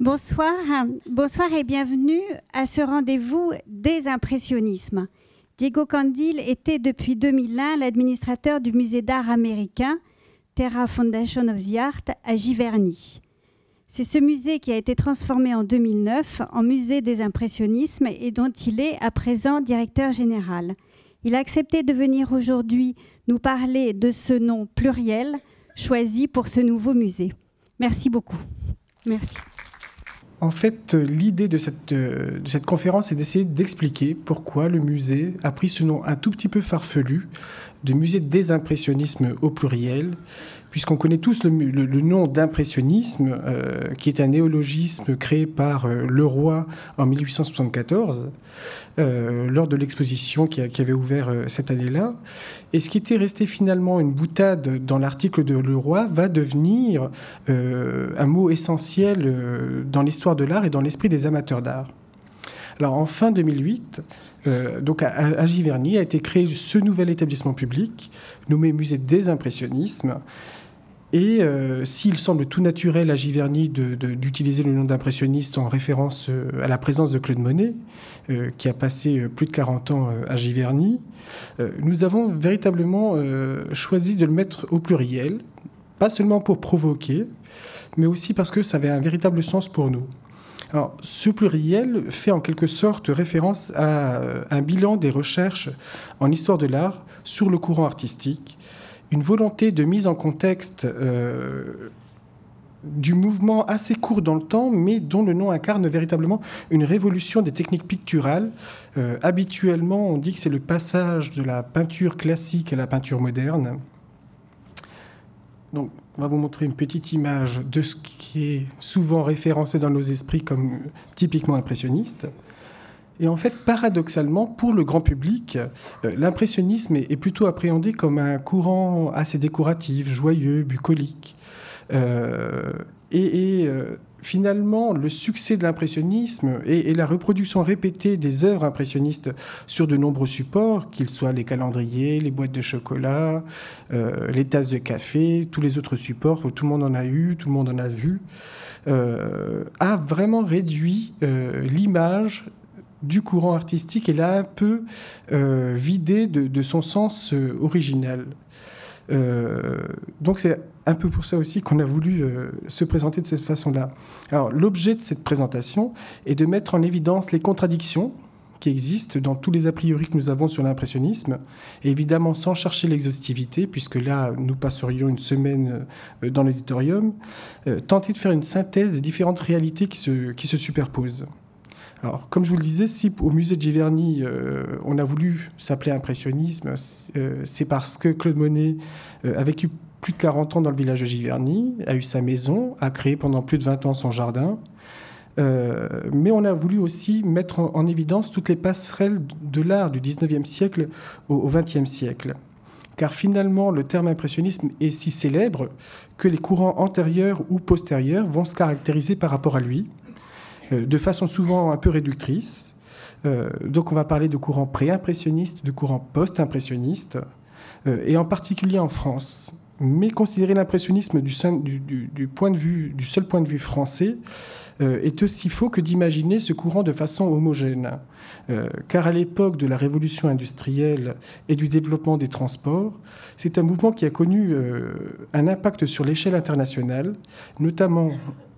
Bonsoir, bonsoir et bienvenue à ce rendez-vous des impressionnismes. Diego Candil était depuis 2001 l'administrateur du musée d'art américain Terra Foundation of the Art à Giverny. C'est ce musée qui a été transformé en 2009 en musée des impressionnismes et dont il est à présent directeur général. Il a accepté de venir aujourd'hui nous parler de ce nom pluriel choisi pour ce nouveau musée. Merci beaucoup. Merci. En fait, l'idée de cette, cette conférence est d'essayer d'expliquer pourquoi le musée a pris ce nom un tout petit peu farfelu de musée des impressionnismes au pluriel, puisqu'on connaît tous le, nom d'impressionnisme, euh, qui est un néologisme créé par euh, Leroy en 1874, euh, lors de l'exposition qui, avait ouvert cette année-là. Et ce qui était resté finalement une boutade dans l'article de Leroy va devenir un mot essentiel dans l'histoire de l'art et dans l'esprit des amateurs d'art. Alors en fin 2008, euh, donc à, Giverny a été créé ce nouvel établissement public nommé Musée des Impressionnismes. Et euh, s'il semble tout naturel à Giverny d'utiliser le nom d'impressionniste en référence euh, à la présence de Claude Monet, qui a passé plus de 40 ans à Giverny, nous avons véritablement choisi de le mettre au pluriel, pas seulement pour provoquer, mais aussi parce que ça avait un véritable sens pour nous. Alors, ce pluriel fait en quelque sorte référence à euh, un bilan des recherches en histoire de l'art sur le courant artistique, une volonté de mise en contexte euh, du mouvement assez court dans le temps, mais dont le nom incarne véritablement une révolution des techniques picturales. Euh, habituellement, on dit que c'est le passage de la peinture classique à la peinture moderne. Donc, on va vous montrer une petite image de ce qui est souvent référencé dans nos esprits comme typiquement impressionniste. Et en fait, paradoxalement, pour le grand public, euh, l'impressionnisme est, plutôt appréhendé comme un courant assez décoratif, joyeux, bucolique. Euh, et, euh, finalement, le succès de l'impressionnisme et, la reproduction répétée des œuvres impressionnistes sur de nombreux supports, qu'ils soient les calendriers, les boîtes de chocolat, les tasses de café, tous les autres supports, où tout le monde en a eu, tout le monde en a vu, a vraiment réduit l'image du courant artistique et l'a un peu vidé de, son sens original. donc c'est un peu pour ça aussi qu'on a voulu euh, se présenter de cette façon-là. Alors, l'objet de cette présentation est de mettre en évidence les contradictions qui existent dans tous les a priori que nous avons sur l'impressionnisme, évidemment sans chercher l'exhaustivité, puisque là, nous passerions une semaine euh, dans l'auditorium, euh, tenter de faire une synthèse des différentes réalités qui se, qui se superposent. Comme je vous le disais, si au musée de Giverny, on a voulu s'appeler impressionnisme, c'est parce que Claude Monet a vécu plus de 40 ans dans le village de Giverny, a eu sa maison, a créé pendant plus de 20 ans son jardin. Euh, mais on a voulu aussi mettre en, évidence toutes les passerelles de l'art du 19e siècle au, 20e siècle. Car finalement, le terme impressionnisme est si célèbre que les courants antérieurs ou postérieurs vont se caractériser par rapport à lui, euh, de façon souvent un peu réductrice. Euh, donc on va parler de courants pré-impressionnistes, de courants post-impressionnistes, et en particulier en France mais considérer l'impressionnisme du, point de vue, du seul point de vue français euh, est aussi faux que d'imaginer ce courant de façon homogène. Euh, car à l'époque de la révolution industrielle et du développement des transports, c'est un mouvement qui a connu euh, un impact sur l'échelle internationale, notamment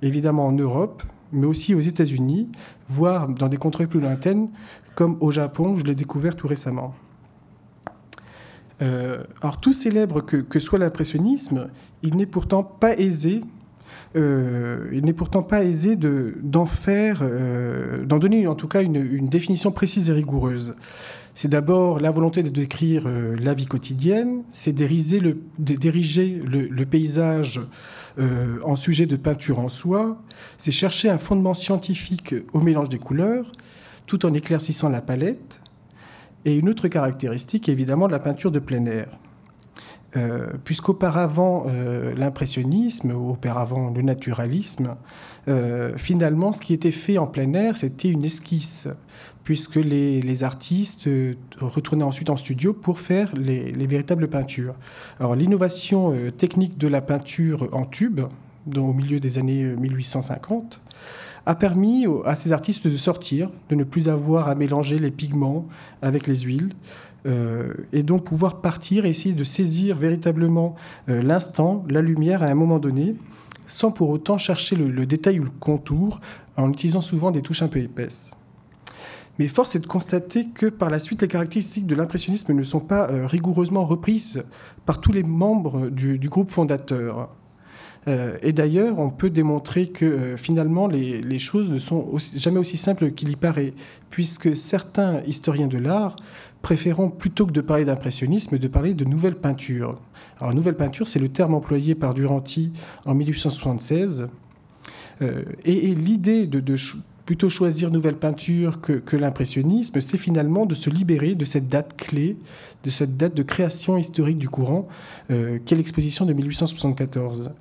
évidemment en Europe, mais aussi aux États-Unis, voire dans des contrées plus lointaines, comme au Japon, je l'ai découvert tout récemment. Euh, alors, tout célèbre que, soit l'impressionnisme, il n'est pourtant pas aisé. Euh, il n'est pourtant pas aisé d'en faire, euh, d'en donner en tout cas une, définition précise et rigoureuse. C'est d'abord la volonté de décrire la vie quotidienne, c'est d'ériger le, le, paysage en sujet de peinture en soi, c'est chercher un fondement scientifique au mélange des couleurs, tout en éclaircissant la palette, et une autre caractéristique, évidemment, de la peinture de plein air. Euh, puisqu'auparavant, euh, l'impressionnisme, auparavant le naturalisme, euh, finalement, ce qui était fait en plein air, c'était une esquisse, puisque les, artistes retournaient ensuite en studio pour faire les, les véritables peintures. Alors, l'innovation technique de la peinture en tube, dans, au milieu des années 1850, a permis à ces artistes de sortir, de ne plus avoir à mélanger les pigments avec les huiles, euh, et donc pouvoir partir essayer de saisir véritablement euh, l'instant, la lumière à un moment donné, sans pour autant chercher le, détail ou le contour, en utilisant souvent des touches un peu épaisses. Force est de constater que par la suite, les caractéristiques de l'impressionnisme ne sont pas euh, rigoureusement reprises par tous les membres du, groupe fondateur. et d'ailleurs, on peut démontrer que finalement, les, choses ne sont jamais aussi simples qu'il y paraît, puisque certains historiens de l'art préférons plutôt que de parler d'impressionnisme, de parler de nouvelle peinture. Alors, nouvelle peinture, c'est le terme employé par Duranty en 1876. Euh, et, l'idée de, plutôt choisir nouvelle peinture que, l'impressionnisme, c'est finalement de se libérer de cette date clé, de cette date de création historique du courant, euh, qu'est l'exposition de 1874,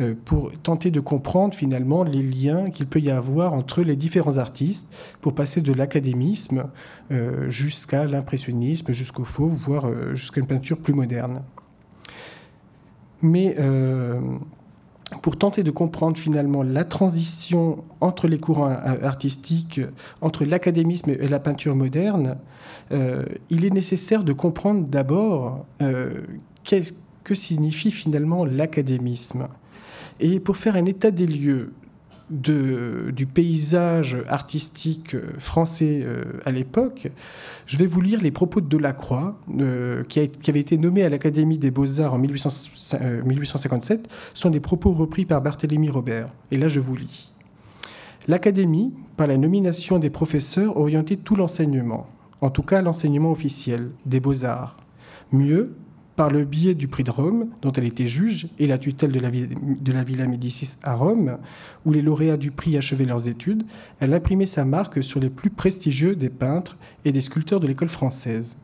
euh, pour tenter de comprendre finalement les liens qu'il peut y avoir entre les différents artistes, pour passer de l'académisme euh, jusqu'à l'impressionnisme, jusqu'au faux, voire jusqu'à une peinture plus moderne. Mais pour tenter de comprendre finalement la transition entre les courants artistiques, entre l'académisme et la peinture moderne, euh, il est nécessaire de comprendre d'abord euh, qu'est-ce que signifie finalement l'académisme. Et pour faire un état des lieux du paysage artistique français euh, à l'époque, je vais vous lire les propos de Delacroix, euh, qui, qui, avait été nommé à l'Académie des Beaux-Arts en 1857, euh, sont des propos repris par Barthélemy Robert. Et là, je vous lis. L'Académie, par la nomination des professeurs, orientait tout l'enseignement, en tout cas l'enseignement officiel, des beaux-arts. Mieux, par le biais du prix de Rome, dont elle était juge, et la tutelle de la, Villa Médicis à Rome, où les lauréats du prix achevaient leurs études, elle imprimait sa marque sur les plus prestigieux des peintres et des sculpteurs de l'école française.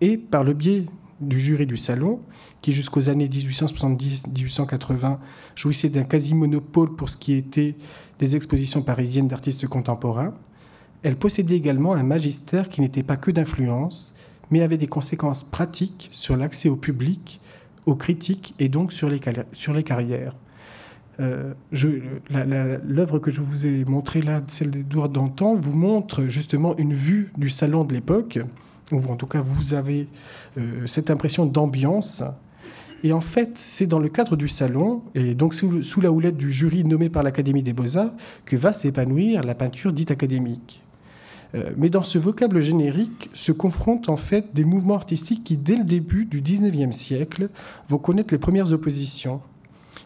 Et par le biais du jury du salon, qui jusqu'aux années 1870-1880 jouissait d'un quasi-monopole pour ce qui était des expositions parisiennes d'artistes contemporains, elle possédait également un magistère qui n'était pas que d'influence, mais avait des conséquences pratiques sur l'accès au public, aux critiques et donc sur les, carrières. Euh, L'œuvre que je vous ai montrée là, celle d'Edouard Dantan, vous montre justement une vue du salon de l'époque, ou en tout cas vous avez euh, cette impression d'ambiance. Et en fait, c'est dans le cadre du salon, et donc sous la houlette du jury nommé par l'Académie des beaux-arts, que va s'épanouir la peinture dite académique. Euh, mais dans ce vocable générique se confrontent en fait des mouvements artistiques qui, dès le début du XIXe siècle, vont connaître les premières oppositions.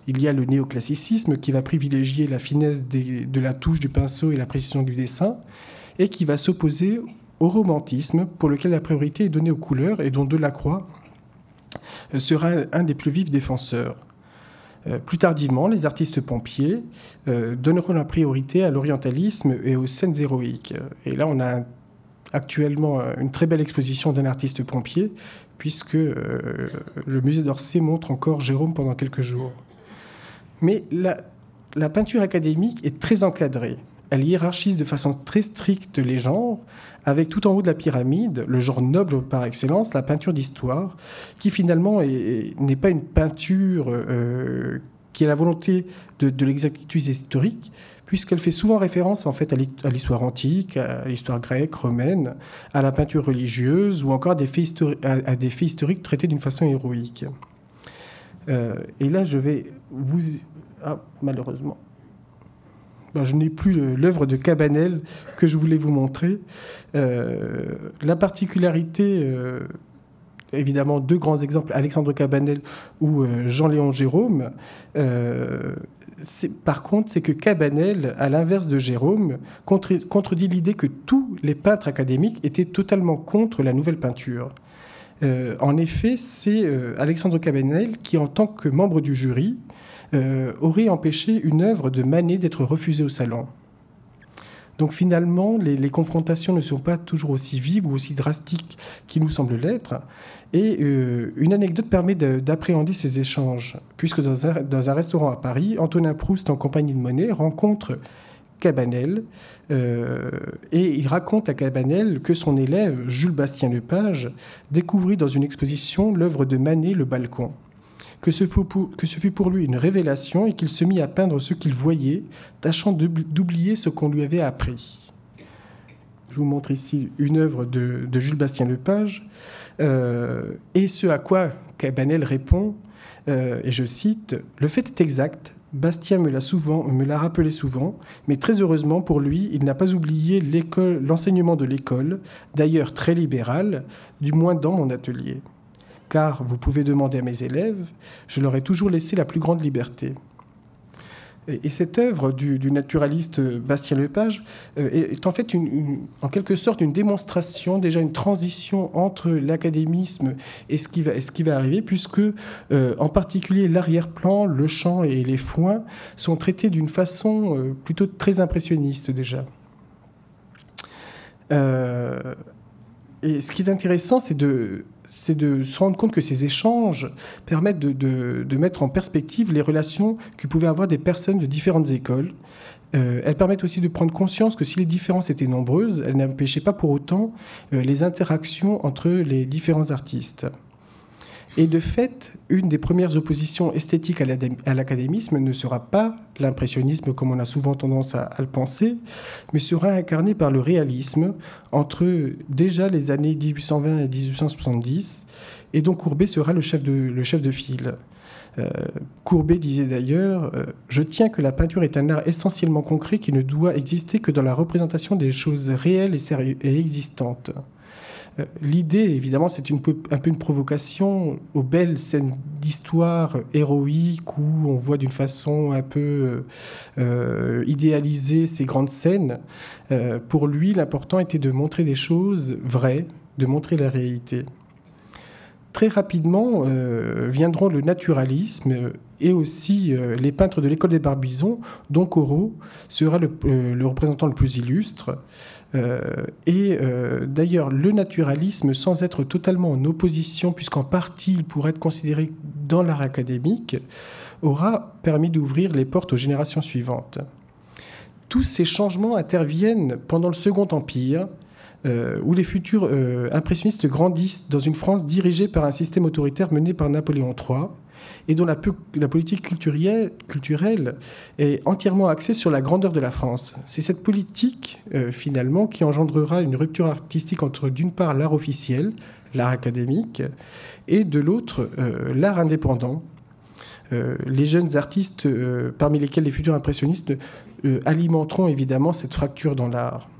Il y a le néoclassicisme qui va privilégier la finesse de la touche du pinceau et la précision du dessin, et qui va s'opposer au romantisme, pour lequel la priorité est donnée aux couleurs et dont Delacroix euh, sera un des plus vifs défenseurs. Euh, plus tardivement, les artistes pompiers euh, donneront la priorité à l'orientalisme et aux scènes héroïques. Et là, on a actuellement euh, une très belle exposition d'un artiste pompier, puisque le musée d'Orsay montre encore Jérôme pendant quelques jours. Mais la peinture académique est très encadrée. Elle hiérarchise de façon très stricte les genres, avec tout en haut de la pyramide le genre noble par excellence, la peinture d'histoire, qui finalement n'est pas une peinture euh, qui a la volonté de, l'exactitude historique, puisqu'elle fait souvent référence en fait à l'histoire antique, à l'histoire grecque, romaine, à la peinture religieuse ou encore à des faits, historiques traités d'une façon héroïque. Euh, et là, je vais vous... Ah, malheureusement. Ben, je n'ai plus l'œuvre de Cabanel que je voulais vous montrer. Euh, la particularité, euh, évidemment, deux grands exemples, Alexandre Cabanel ou euh, Jean-Léon Jérôme. par contre, c'est que Cabanel, à l'inverse de Jérôme, contredit l'idée que tous les peintres académiques étaient totalement contre la nouvelle peinture. en effet, c'est Alexandre Cabanel qui, en tant que membre du jury, euh, aurait empêché une œuvre de Manet d'être refusée au salon. Donc finalement, les, confrontations ne sont pas toujours aussi vives ou aussi drastiques qu'il nous semble l'être. Et euh, une anecdote permet d'appréhender ces échanges, puisque dans un, restaurant à Paris, Antonin Proust, en compagnie de Monet, rencontre Cabanel, euh, et il raconte à Cabanel que son élève, Jules Bastien Lepage, découvrit dans une exposition l'œuvre de Manet, Le Balcon que ce, fut pour, lui une révélation et qu'il se mit à peindre ce qu'il voyait, tâchant d'oublier ce qu'on lui avait appris. Je vous montre ici une œuvre de, Jules Bastien Lepage, euh, et ce à quoi Cabanel répond, euh, et je cite, Le fait est exact, Bastien me l'a souvent, me l'a rappelé souvent, mais très heureusement pour lui, il n'a pas oublié l'enseignement de l'école, d'ailleurs très libéral, du moins dans mon atelier car vous pouvez demander à mes élèves, je leur ai toujours laissé la plus grande liberté. Et, cette œuvre du, naturaliste Bastien Lepage euh, est, en fait en quelque sorte une démonstration, déjà une transition entre l'académisme et ce qui va, ce qui va arriver, puisque euh, en particulier l'arrière-plan, le chant et les foins sont traités d'une façon euh, plutôt très impressionniste déjà. et ce qui est intéressant, c'est de, c'est de se rendre compte que ces échanges permettent de, mettre en perspective les relations que pouvaient avoir des personnes de différentes écoles. Euh, elles permettent aussi de prendre conscience que si les différences étaient nombreuses, elles n'empêchaient pas pour autant euh, les interactions entre les différents artistes. Et de fait, une des premières oppositions esthétiques à l'académisme ne sera pas l'impressionnisme comme on a souvent tendance à, le penser, mais sera incarné par le réalisme entre déjà les années 1820 et 1870, et dont Courbet sera le chef de, file. Euh, Courbet disait d'ailleurs euh, Je tiens que la peinture est un art essentiellement concret qui ne doit exister que dans la représentation des choses réelles et existantes. Euh, l'idée, évidemment, c'est un peu une provocation aux belles scènes d'histoire héroïques où on voit d'une façon un peu euh, idéalisée ces grandes scènes. Euh, pour lui, l'important était de montrer des choses vraies, de montrer la réalité. Très rapidement viendront le naturalisme et aussi les peintres de l'école des Barbizons, dont Corot sera le représentant le plus illustre. Euh, et euh, d'ailleurs, le naturalisme, sans être totalement en opposition, puisqu'en partie il pourrait être considéré dans l'art académique, aura permis d'ouvrir les portes aux générations suivantes. Tous ces changements interviennent pendant le Second Empire, euh, où les futurs impressionnistes grandissent dans une France dirigée par un système autoritaire mené par Napoléon III, et dont la, politique culturelle, est entièrement axée sur la grandeur de la France. C'est cette politique, euh, finalement, qui engendrera une rupture artistique entre, d'une part, l'art officiel, l'art académique, et de l'autre, euh, l'art indépendant. Euh, les jeunes artistes, parmi lesquels les futurs impressionnistes, alimenteront évidemment cette fracture dans l'art.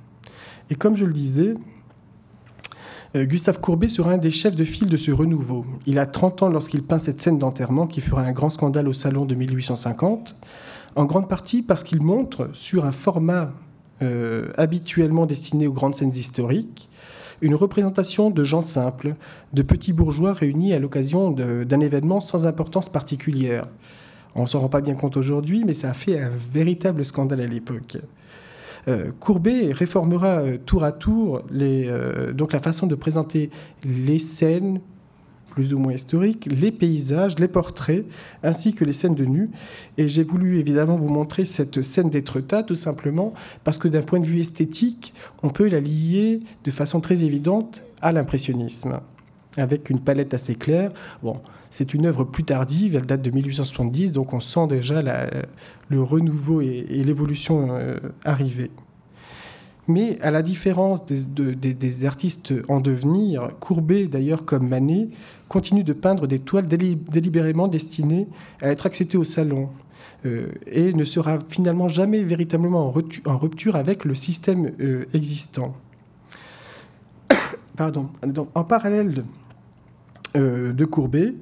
Et comme je le disais, Gustave Courbet sera un des chefs de file de ce renouveau. Il a 30 ans lorsqu'il peint cette scène d'enterrement qui fera un grand scandale au salon de 1850, en grande partie parce qu'il montre, sur un format euh, habituellement destiné aux grandes scènes historiques, une représentation de gens simples, de petits bourgeois réunis à l'occasion d'un événement sans importance particulière. On ne s'en rend pas bien compte aujourd'hui, mais ça a fait un véritable scandale à l'époque. Euh, Courbet réformera euh, tour à tour euh, donc la façon de présenter les scènes plus ou moins historiques, les paysages, les portraits, ainsi que les scènes de nu. Et j'ai voulu évidemment vous montrer cette scène d'Étretat, tout simplement, parce que d'un point de vue esthétique, on peut la lier de façon très évidente à l'impressionnisme, avec une palette assez claire. Bon, c'est une œuvre plus tardive, elle date de 1870, donc on sent déjà le renouveau et, l'évolution euh, arriver. Mais à la différence des, artistes en devenir, Courbet, d'ailleurs comme Manet, continue de peindre des toiles délibérément destinées à être acceptées au salon euh, et ne sera finalement jamais véritablement en, rupture avec le système euh, existant. Pardon. en parallèle de Courbet,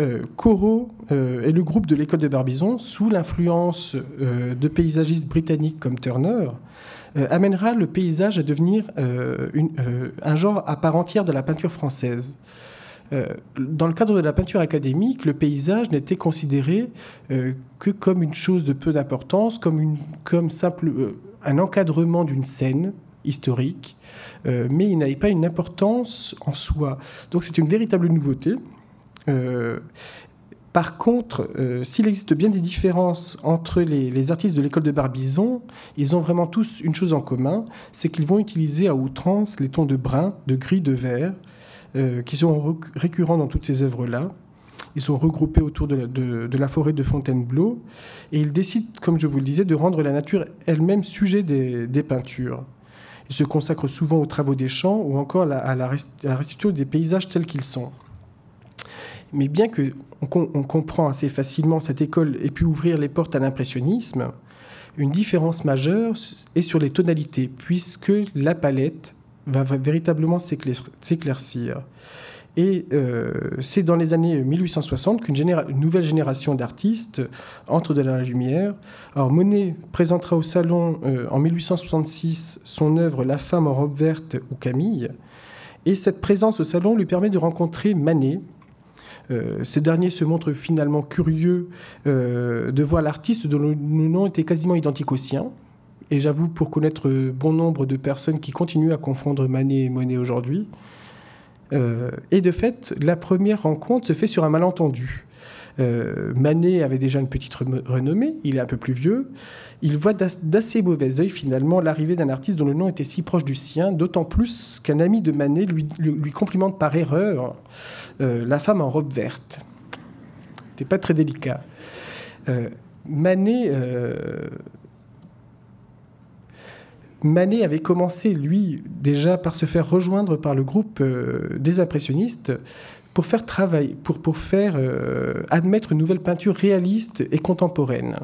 euh, Corot euh, et le groupe de l'école de Barbizon, sous l'influence de paysagistes britanniques comme Turner, amènera le paysage à devenir un genre à part entière de la peinture française. dans le cadre de la peinture académique, le paysage n'était considéré que comme une chose de peu d'importance, comme, un encadrement d'une scène historique, euh, mais il n'avait pas une importance en soi. Donc c'est une véritable nouveauté. Euh, par contre, euh, s'il existe bien des différences entre les, artistes de l'école de Barbizon, ils ont vraiment tous une chose en commun, c'est qu'ils vont utiliser à outrance les tons de brun, de gris, de vert, qui sont récurrents dans toutes ces œuvres-là. Ils sont regroupés autour de la, forêt de Fontainebleau et ils décident, comme je vous le disais, de rendre la nature elle-même sujet des, peintures. Ils se consacrent souvent aux travaux des champs ou encore à la, restitution des paysages tels qu'ils sont. Mais bien que on, comprend assez facilement cette école ait pu ouvrir les portes à l'impressionnisme, une différence majeure est sur les tonalités, puisque la palette va véritablement s'éclaircir. Et euh, c'est dans les années 1860 qu'une nouvelle génération d'artistes entre de la lumière. Alors Monet présentera au salon euh, en 1866 son œuvre La femme en robe verte ou Camille. Et cette présence au salon lui permet de rencontrer Manet. Euh, ce dernier se montre finalement curieux de voir l'artiste dont le nom était quasiment identique au sien. Et j'avoue, pour connaître bon nombre de personnes qui continuent à confondre Manet et Monet aujourd'hui. Euh, et de fait, la première rencontre se fait sur un malentendu. Euh, Manet avait déjà une petite renommée, il est un peu plus vieux. Il voit d'assez mauvais oeil finalement l'arrivée d'un artiste dont le nom était si proche du sien, d'autant plus qu'un ami de Manet lui, lui, complimente par erreur euh, la femme en robe verte. C'était pas très délicat. Manet Manet avait commencé, lui, déjà par se faire rejoindre par le groupe euh, des impressionnistes pour faire travail, pour, pour faire euh, admettre une nouvelle peinture réaliste et contemporaine.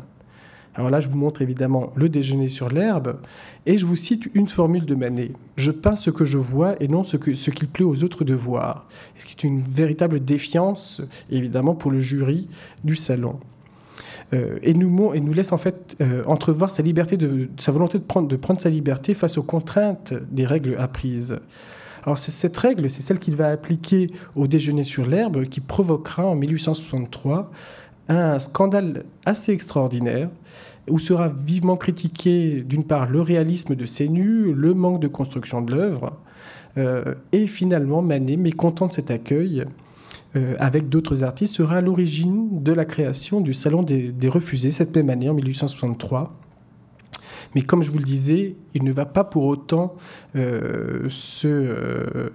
Alors là, je vous montre évidemment le déjeuner sur l'herbe, et je vous cite une formule de Manet. Je peins ce que je vois et non ce qu'il ce plaît aux autres de voir. Ce qui est une véritable défiance, évidemment, pour le jury du salon. Euh, et, nous, et nous laisse en fait euh, entrevoir sa, liberté de, sa volonté de prendre, de prendre sa liberté face aux contraintes des règles apprises. Alors cette règle, c'est celle qu'il va appliquer au déjeuner sur l'herbe qui provoquera en 1863 un scandale assez extraordinaire où sera vivement critiqué d'une part le réalisme de ses nus, le manque de construction de l'œuvre, euh, et finalement Manet, mécontent de cet accueil, euh, avec d'autres artistes, sera à l'origine de la création du Salon des, Refusés cette même année, en 1863. Mais comme je vous le disais, il ne va pas pour autant euh, se, euh,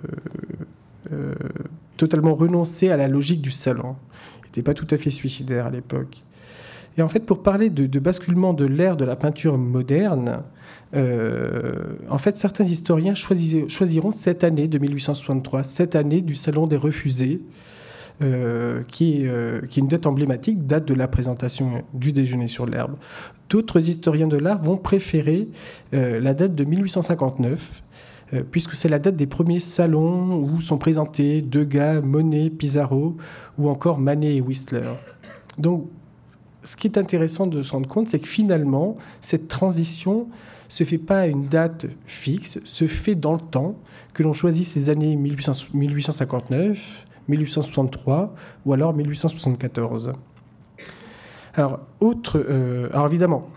totalement renoncer à la logique du salon. Il n'était pas tout à fait suicidaire à l'époque. Et en fait, pour parler de, basculement de l'ère de la peinture moderne, en fait, certains historiens choisiront cette année de 1863, cette année du Salon des Refusés, euh, qui, euh, qui, est une date emblématique, date de la présentation du déjeuner sur l'herbe. D'autres historiens de l'art vont préférer euh, la date de 1859, puisque c'est la date des premiers salons où sont présentés Degas, Monet, Pissarro ou encore Manet et Whistler. Donc, ce qui est intéressant de se rendre compte, c'est que finalement, cette transition se fait pas à une date fixe, se fait dans le temps, que l'on choisit ces années 1859, 1863 ou alors 1874. Alors, autre, euh, évidemment,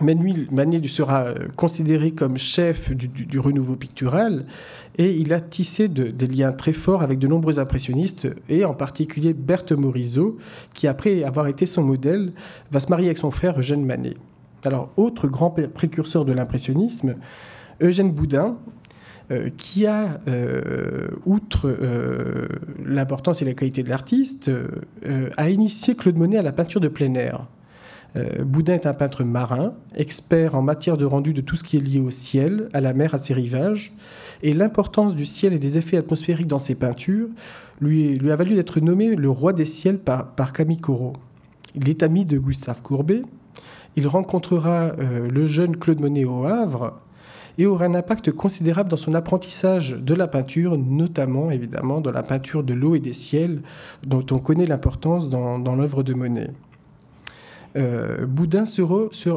Manet sera euh, considéré comme chef du, renouveau pictural et il a tissé des liens très forts avec de nombreux impressionnistes et en particulier Berthe Morisot qui après avoir été son modèle va se marier avec son frère Eugène Manet. Alors autre grand précurseur de l'impressionnisme, Eugène Boudin, euh, qui a, euh, outre euh, l'importance et la qualité de l'artiste, a initié Claude Monet à la peinture de plein air. Boudin est un peintre marin, expert en matière de rendu de tout ce qui est lié au ciel, à la mer, à ses rivages, et l'importance du ciel et des effets atmosphériques dans ses peintures lui, a valu d'être nommé le roi des ciels par Camille Corot. Il est ami de Gustave Courbet. Il rencontrera le jeune Claude Monet au Havre, et aura un impact considérable dans son apprentissage de la peinture, notamment évidemment dans la peinture de l'eau et des ciels, dont on connaît l'importance dans, l'œuvre de Monet. Euh, Boudin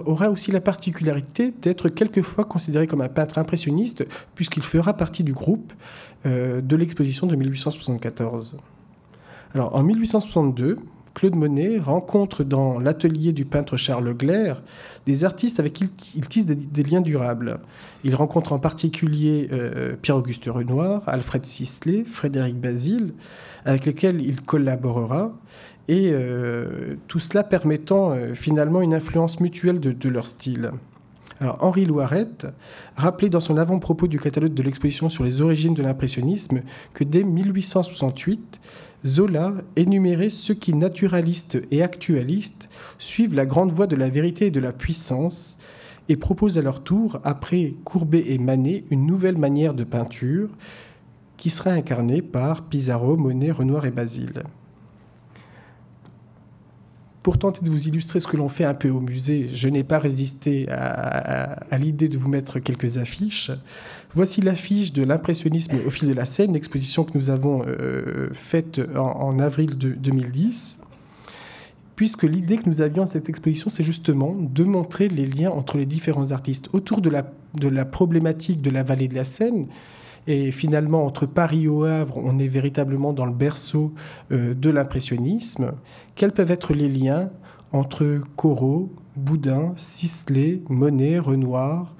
aura aussi la particularité d'être quelquefois considéré comme un peintre impressionniste, puisqu'il fera partie du groupe euh, de l'exposition de 1874. Alors, en 1862, Claude Monet rencontre dans l'atelier du peintre Charles Glaire des artistes avec qui il tisse des, liens durables. Il rencontre en particulier euh, Pierre-Auguste Renoir, Alfred Sisley, Frédéric Basile, avec lesquels il collaborera, et euh, tout cela permettant euh, finalement une influence mutuelle de, leur style. Henri Loiret rappelait dans son avant-propos du catalogue de l'exposition sur les origines de l'impressionnisme que dès 1868, Zola énumérait ceux qui, naturalistes et actualistes, suivent la grande voie de la vérité et de la puissance et proposent à leur tour, après Courbet et Manet, une nouvelle manière de peinture qui sera incarnée par Pissarro, Monet, Renoir et Basile. Pour tenter de vous illustrer ce que l'on fait un peu au musée, je n'ai pas résisté à, l'idée de vous mettre quelques affiches. Voici l'affiche de l'impressionnisme au fil de la scène, l'exposition que nous avons euh, faite en, avril de 2010 puisque l'idée que nous avions à cette exposition, c'est justement de montrer les liens entre les différents artistes autour de la, de la problématique de la vallée de la Seine. Et finalement, entre Paris et au Havre, on est véritablement dans le berceau euh, de l'impressionnisme. Quels peuvent être les liens entre Corot, Boudin, Sisley, Monet, Renoir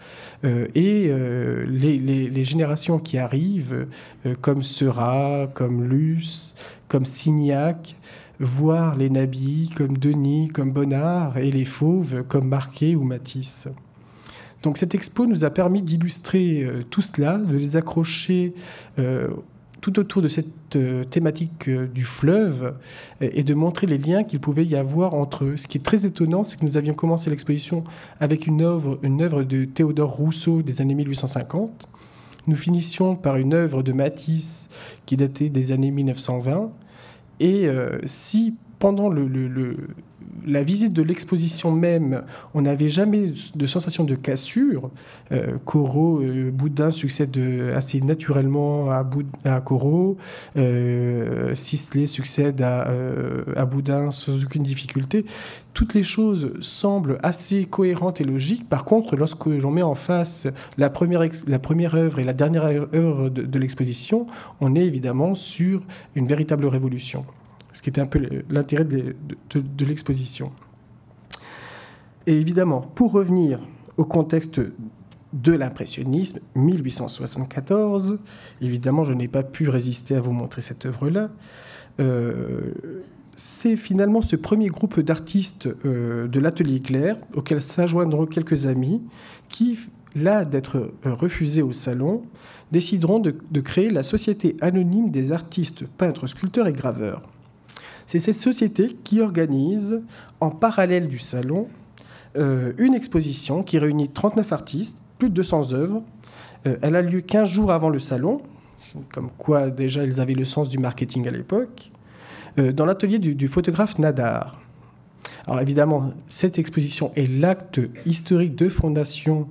euh, et euh, les, les, générations qui arrivent, comme Seurat, comme Luce, comme Signac, voir les nabis comme Denis, comme Bonnard, et les fauves comme Marquet ou Matisse. Donc cette expo nous a permis d'illustrer euh, tout cela, de les accrocher euh, tout autour de cette euh, thématique du fleuve et de montrer les liens qu'il pouvait y avoir entre eux. Ce qui est très étonnant, c'est que nous avions commencé l'exposition avec une œuvre, une œuvre de Théodore Rousseau des années 1850. Nous finissions par une œuvre de Matisse qui datait des années 1920. Et si pendant le, la visite de l'exposition même, on n'avait jamais de sensation de cassure. Euh, Corot, euh, Boudin succède assez naturellement à, à Corot. Euh, Sisley succède à, euh, Boudin sans aucune difficulté. Toutes les choses semblent assez cohérentes et logiques. Par contre, lorsque l'on met en face la première, œuvre et la dernière œuvre de l'exposition, on est évidemment sur une véritable révolution ce qui était un peu l'intérêt de, l'exposition. Et évidemment, pour revenir au contexte de l'impressionnisme, 1874, évidemment, je n'ai pas pu résister à vous montrer cette œuvre-là. Euh, c'est finalement ce premier groupe d'artistes euh, de l'atelier Claire, auquel s'ajoindront quelques amis, qui, là d'être euh, refusés au salon, décideront de, de créer la Société anonyme des artistes, peintres, sculpteurs et graveurs. C'est cette société qui organise, en parallèle du salon, euh, une exposition qui réunit 39 artistes, plus de 200 œuvres. Euh, elle a lieu 15 jours avant le salon, comme quoi déjà ils avaient le sens du marketing à l'époque, euh, dans l'atelier du, photographe Nadar. Alors évidemment, cette exposition est l'acte historique de fondation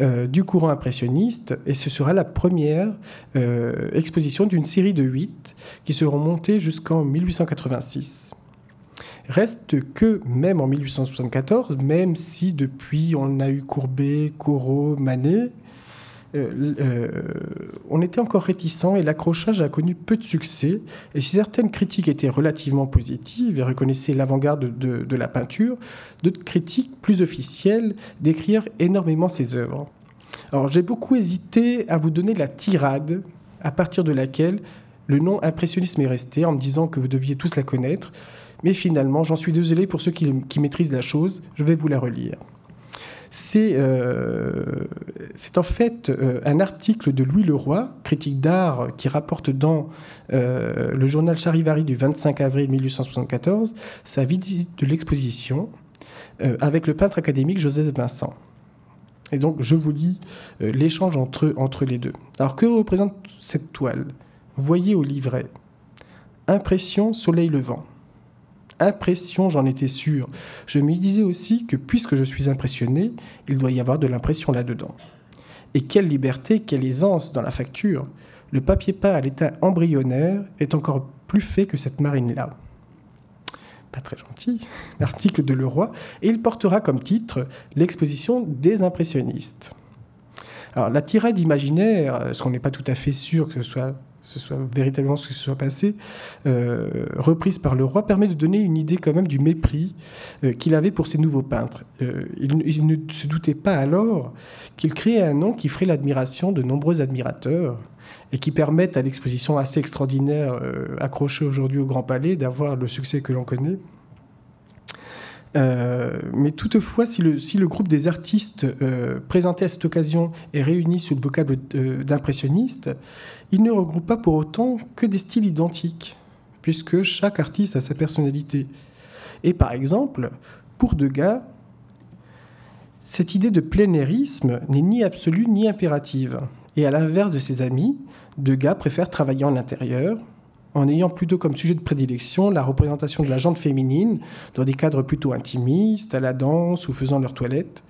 euh, du courant impressionniste et ce sera la première euh, exposition d'une série de huit qui seront montées jusqu'en 1886. Reste que même en 1874, même si depuis on a eu Courbet, Corot, Manet, on était encore réticent et l'accrochage a connu peu de succès. Et si certaines critiques étaient relativement positives et reconnaissaient l'avant-garde de, la peinture, d'autres critiques plus officielles décrièrent énormément ses œuvres. Alors j'ai beaucoup hésité à vous donner la tirade à partir de laquelle le nom impressionnisme est resté en me disant que vous deviez tous la connaître. Mais finalement, j'en suis désolé pour ceux qui maîtrisent la chose, je vais vous la relire. Euh, c'est en fait euh, un article de Louis Leroy, critique d'art, qui rapporte dans euh, le journal Charivari du 25 avril 1874 sa visite de l'exposition avec le peintre académique Joseph Vincent. Et donc, je vous lis l'échange entre, entre les deux. Alors, que représente cette toile? Voyez au livret. Impression soleil levant impression, j'en étais sûr. Je me disais aussi que puisque je suis impressionné, il doit y avoir de l'impression là-dedans. Et quelle liberté, quelle aisance dans la facture. Le papier peint à l'état embryonnaire est encore plus fait que cette marine-là. Pas très gentil, l'article de Leroy, et il portera comme titre l'exposition des impressionnistes. Alors la tirade imaginaire, ce qu'on n'est pas tout à fait sûr que ce soit ce soit véritablement ce qui se soit passé, euh, reprise par le roi, permet de donner une idée quand même du mépris euh, qu'il avait pour ces nouveaux peintres. Euh, il, ne se doutait pas alors qu'il créait un nom qui ferait l'admiration de nombreux admirateurs et qui permettent à l'exposition assez extraordinaire accrochée aujourd'hui au Grand Palais d'avoir le succès que l'on connaît. Euh, mais toutefois, si le, si le, groupe des artistes euh, présentés à cette occasion est réuni sous le vocable d'impressionniste, il ne regroupe pas pour autant que des styles identiques, puisque chaque artiste a sa personnalité. Et par exemple, pour Degas, cette idée de plein airisme n'est ni absolue ni impérative. Et à l'inverse de ses amis, Degas préfère travailler en intérieur, en ayant plutôt comme sujet de prédilection la représentation de la jante féminine dans des cadres plutôt intimistes, à la danse ou faisant leur toilette.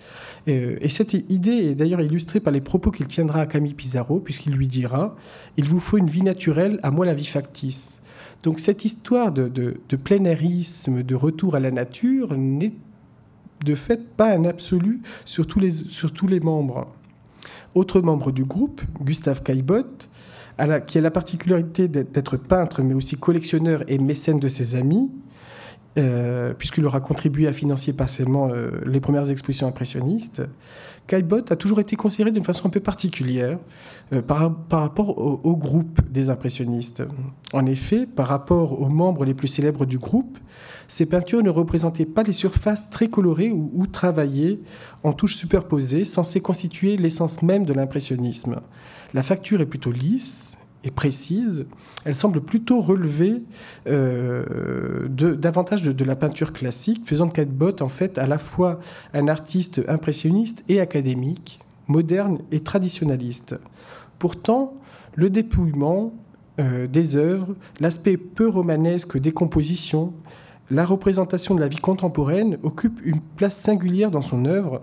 Euh, et cette idée est d'ailleurs illustrée par les propos qu'il tiendra à Camille Pizarro, puisqu'il lui dira Il vous faut une vie naturelle, à moi la vie factice. Donc cette histoire de, de, de de retour à la nature, n'est de fait pas un absolu sur tous les, sur tous les membres. Autre membre du groupe, Gustave Caillebotte, qui a la particularité d'être peintre, mais aussi collectionneur et mécène de ses amis, euh, puisqu'il aura contribué à financer partiellement euh, les premières expositions impressionnistes. Caillebotte a toujours été considéré d'une façon un peu particulière euh, par, rapport au, groupe des impressionnistes. En effet, par rapport aux membres les plus célèbres du groupe, ces peintures ne représentaient pas les surfaces très colorées ou, ou travaillées en touches superposées, censées constituer l'essence même de l'impressionnisme. La facture est plutôt lisse et précise. Elle semble plutôt relever euh, davantage de, la peinture classique, faisant de Caillebotte en fait à la fois un artiste impressionniste et académique, moderne et traditionnaliste. Pourtant, le dépouillement euh, des œuvres, l'aspect peu romanesque des compositions, la représentation de la vie contemporaine occupent une place singulière dans son œuvre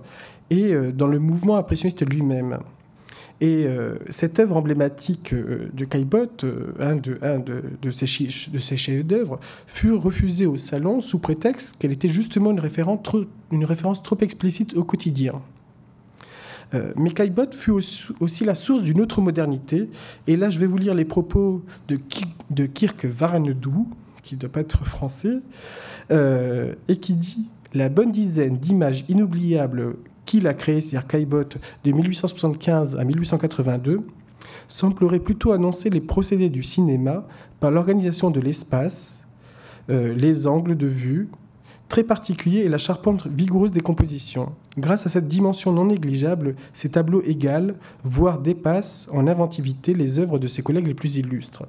et euh, dans le mouvement impressionniste lui-même. Et euh, cette œuvre emblématique euh, de Caillebotte, euh, un, de, ses, chefs-d'œuvre, fut refusée au salon sous prétexte qu'elle était justement une référence, trop, explicite au quotidien. mais Caillebotte fut aussi, la source d'une autre modernité. Et là, je vais vous lire les propos de, de Kirk Varanedou, qui ne doit pas être français, et qui dit La bonne dizaine d'images inoubliables qu'il a créé, c'est-à-dire Caillebotte, de 1875 à 1882, semblerait plutôt annoncer les procédés du cinéma par l'organisation de l'espace, euh, les angles de vue très particuliers et la charpente vigoureuse des compositions. Grâce à cette dimension non négligeable, ces tableaux égalent, voire dépassent en inventivité les œuvres de ses collègues les plus illustres.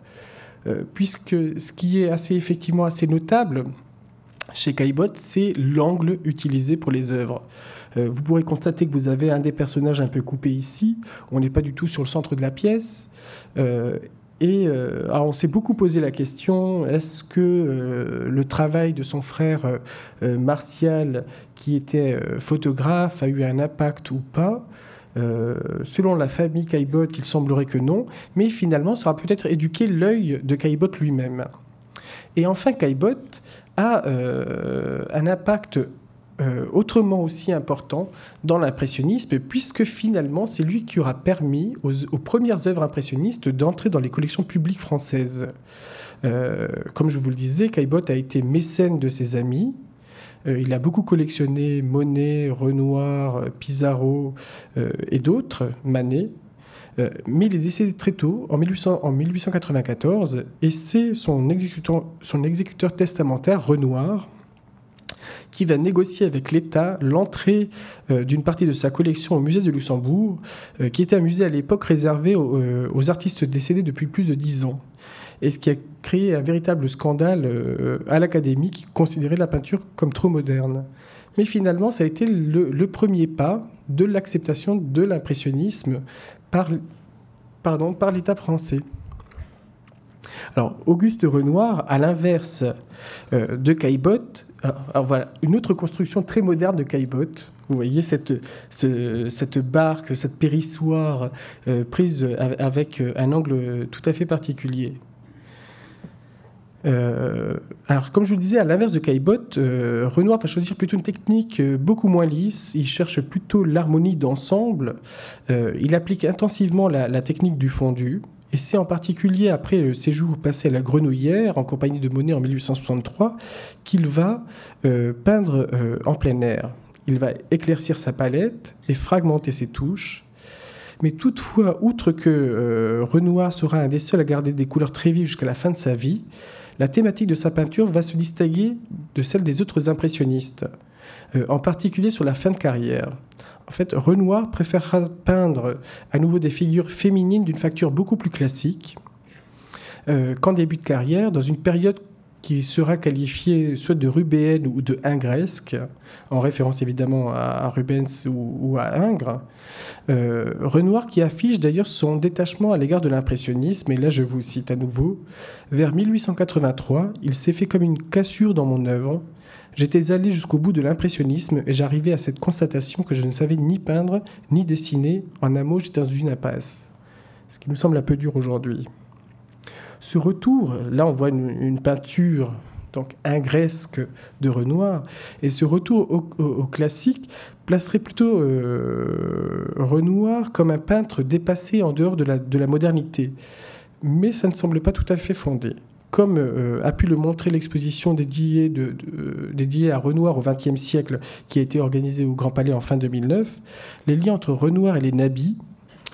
Euh, puisque ce qui est assez effectivement assez notable chez Caillebotte, c'est l'angle utilisé pour les œuvres. Euh, vous pourrez constater que vous avez un des personnages un peu coupé ici. On n'est pas du tout sur le centre de la pièce. Euh, et euh, on s'est beaucoup posé la question est-ce que le travail de son frère Martial, qui était photographe, a eu un impact ou pas? Selon la famille Caillebotte, il semblerait que non, mais finalement, ça aura peut-être éduqué l'œil de Caillebotte lui-même. Et enfin, Caillebotte a un impact euh, autrement aussi important dans l'impressionnisme, puisque finalement c'est lui qui aura permis aux, premières œuvres impressionnistes d'entrer dans les collections publiques françaises. Euh, comme je vous le disais, Caillebotte a été mécène de ses amis. Euh, il a beaucoup collectionné Monet, Renoir, Pizarro et d'autres, Manet. mais il est décédé très tôt, en, 1800, en 1894, et c'est son son exécuteur testamentaire, Renoir, qui va négocier avec l'État l'entrée euh, d'une partie de sa collection au musée de Luxembourg, euh, qui était un musée à l'époque réservé euh, aux, artistes décédés depuis plus de dix ans. Et ce qui a créé un véritable scandale à l'Académie qui considérait la peinture comme trop moderne. Mais finalement, ça a été le, premier pas de l'acceptation de l'impressionnisme par, l'État français. Alors, Auguste Renoir, à l'inverse de Caillebotte, alors voilà, une autre construction très moderne de Caillebotte. Vous voyez cette, cette barque, cette périssoire euh, prise avec euh, un angle tout à fait particulier. Euh, alors, comme je vous le disais, à l'inverse de Caillebotte, Renoir va choisir plutôt une technique beaucoup moins lisse. Il cherche plutôt l'harmonie d'ensemble. il applique intensivement la, technique du fondu. Et c'est en particulier après le séjour passé à la Grenouillère, en compagnie de Monet en 1863, qu'il va euh, peindre euh, en plein air. Il va éclaircir sa palette et fragmenter ses touches. Mais toutefois, outre que euh, Renoir sera un des seuls à garder des couleurs très vives jusqu'à la fin de sa vie, la thématique de sa peinture va se distinguer de celle des autres impressionnistes. en particulier sur la fin de carrière. En fait, Renoir préférera peindre à nouveau des figures féminines d'une facture beaucoup plus classique qu'en début de carrière, dans une période qui sera qualifié soit de rubéenne ou de ingresque, en référence évidemment à Rubens ou, à Ingres. Euh, Renoir qui affiche d'ailleurs son détachement à l'égard de l'impressionnisme, et là je vous cite à nouveau, vers 1883, il s'est fait comme une cassure dans mon œuvre. J'étais allé jusqu'au bout de l'impressionnisme et j'arrivais à cette constatation que je ne savais ni peindre ni dessiner. En un j'étais dans une impasse. Ce qui nous semble un peu dur aujourd'hui. Ce retour, là on voit une, peinture donc ingresque de Renoir, et ce retour au, classique placerait plutôt euh, Renoir comme un peintre dépassé en dehors de la modernité. Mais ça ne semble pas tout à fait fondé comme euh, a pu le montrer l'exposition dédiée, dédiée, à Renoir au XXe siècle qui a été organisée au Grand Palais en fin 2009, les liens entre Renoir et les nabis,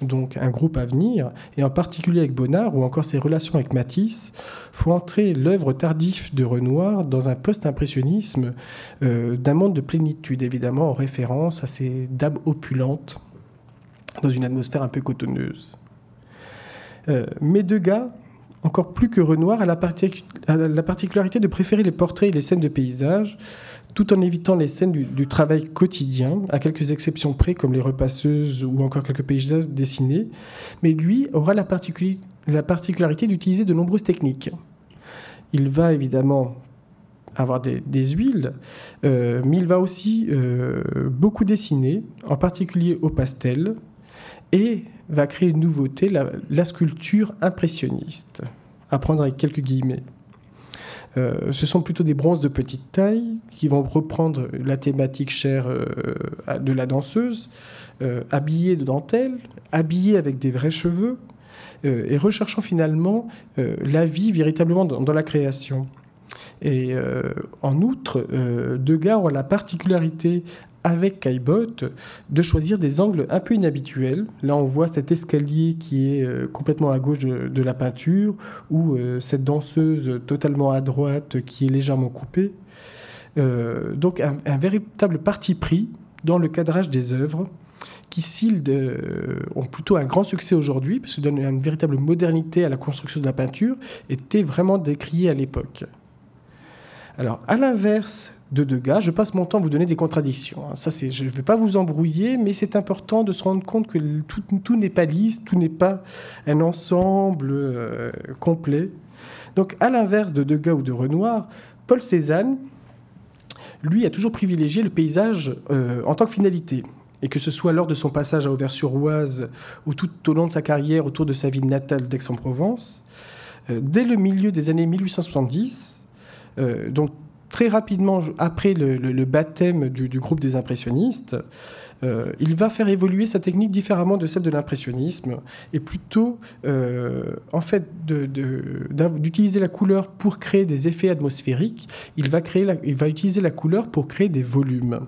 donc un groupe à venir, et en particulier avec Bonnard, ou encore ses relations avec Matisse, font entrer l'œuvre tardive de Renoir dans un post-impressionnisme euh, d'un monde de plénitude, évidemment en référence à ces dames opulentes dans une atmosphère un peu cotonneuse. Euh, Degas, encore plus que Renoir, a la, a la particularité de préférer les portraits et les scènes de paysage, tout en évitant les scènes du, travail quotidien, à quelques exceptions près, comme les repasseuses ou encore quelques paysages dessinés. Mais lui aura la, particularité d'utiliser de nombreuses techniques. Il va évidemment avoir des, huiles, euh, mais il va aussi euh, beaucoup dessiner, en particulier au pastel, et va créer une nouveauté, la, sculpture impressionniste, à prendre avec quelques guillemets. Euh, ce sont plutôt des bronzes de petite taille qui vont reprendre la thématique chère euh, de la danseuse, euh, habillée de dentelle, habillée avec des vrais cheveux, et recherchant finalement la vie véritablement dans, la création. Et en outre, Degas a la particularité avec Caillebotte de choisir des angles un peu inhabituels. Là, on voit cet escalier qui est euh, complètement à gauche de, la peinture, ou euh, cette danseuse totalement à droite qui est légèrement coupée. Euh, donc, un, véritable parti pris dans le cadrage des œuvres qui, s'ils ont plutôt un grand succès aujourd'hui, parce que donnent une véritable modernité à la construction de la peinture, étaient vraiment décriés à l'époque. Alors, à l'inverse de Degas. Je passe mon temps à vous donner des contradictions. Hein. Ça, c'est, je ne vais pas vous embrouiller, mais c'est important de se rendre compte que tout, n'est pas lisse, tout n'est pas un ensemble euh, complet. Donc, à l'inverse de Degas ou de Renoir, Paul Cézanne, lui, a toujours privilégié le paysage euh, en tant que finalité. Et que ce soit lors de son passage à Auvers-sur-Oise ou tout au long de sa carrière autour de sa ville natale d'Aix-en-Provence, euh, dès le milieu des années 1870, donc très rapidement, après le, baptême du, groupe des impressionnistes, euh, il va faire évoluer sa technique différemment de celle de l'impressionnisme et plutôt, euh, en fait, d'utiliser la couleur pour créer des effets atmosphériques. Il va, créer il va utiliser la couleur pour créer des volumes.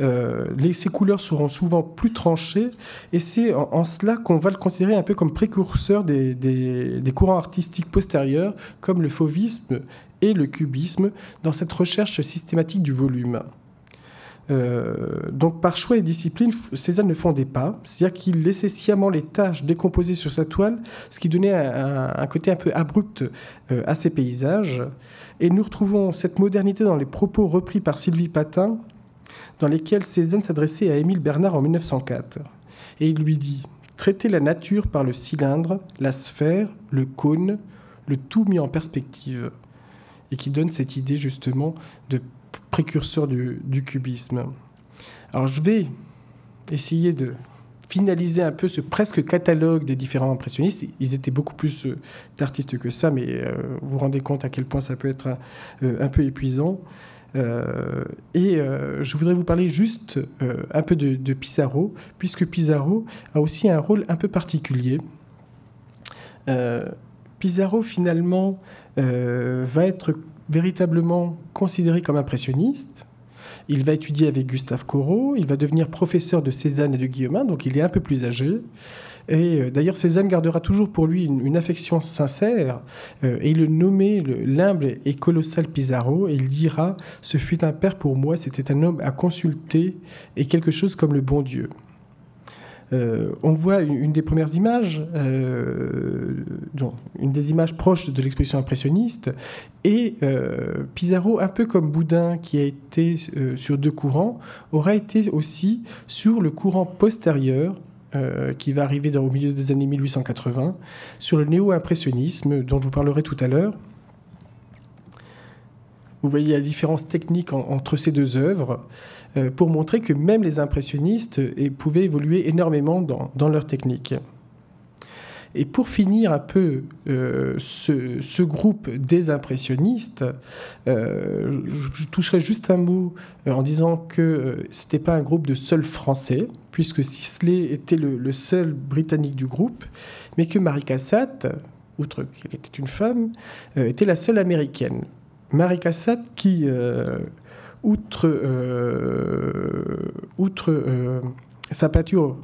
Euh, ces couleurs seront souvent plus tranchées et c'est en, cela qu'on va le considérer un peu comme précurseur des courants artistiques postérieurs comme le fauvisme et le cubisme dans cette recherche systématique du volume. Euh, donc par choix et discipline, Cézanne ne fondait pas, c'est-à-dire qu'il laissait sciemment les tâches décomposées sur sa toile, ce qui donnait un, côté un peu abrupt euh, à ses paysages. Et nous retrouvons cette modernité dans les propos repris par Sylvie Patin, dans lesquels Cézanne s'adressait à Émile Bernard en 1904. Et il lui dit Traiter la nature par le cylindre, la sphère, le cône, le tout mis en perspective et qui donne cette idée justement de précurseur du, cubisme. Alors je vais essayer de finaliser un peu ce presque catalogue des différents impressionnistes. Ils étaient beaucoup plus euh, d'artistes que ça, mais euh, vous vous rendez compte à quel point ça peut être un, euh, peu épuisant. et je voudrais vous parler juste un peu de, de, Pissarro, puisque Pissarro a aussi un rôle un peu particulier. Pissarro, finalement, va être véritablement considéré comme impressionniste. Il va étudier avec Gustave Corot, il va devenir professeur de Cézanne et de Guillemin, donc il est un peu plus âgé. Et euh, d'ailleurs, Cézanne gardera toujours pour lui une, affection sincère, euh, et il le nommait l'humble et colossal Pizarro, et il dira Ce fut un père pour moi, c'était un homme à consulter, et quelque chose comme le bon Dieu. Euh, on voit une, des premières images, une des images proches de l'exposition impressionniste, et Pizarro, un peu comme Boudin, qui a été sur deux courants, aura été aussi sur le courant postérieur euh, qui va arriver dans, au milieu des années 1880, sur le néo-impressionnisme, dont je vous parlerai tout à l'heure. Vous voyez la différence technique entre ces deux œuvres, euh, pour montrer que même les impressionnistes pouvaient évoluer énormément dans, leur technique. Et pour finir un peu euh, ce, groupe des impressionnistes, euh, je, toucherai juste un mot euh, en disant que ce n'était pas un groupe de seuls Français, puisque Sisley était le, seul Britannique du groupe, mais que Marie Cassatt, outre qu'elle était une femme, était la seule Américaine. Marie Cassatt qui, outre, outre sa peinture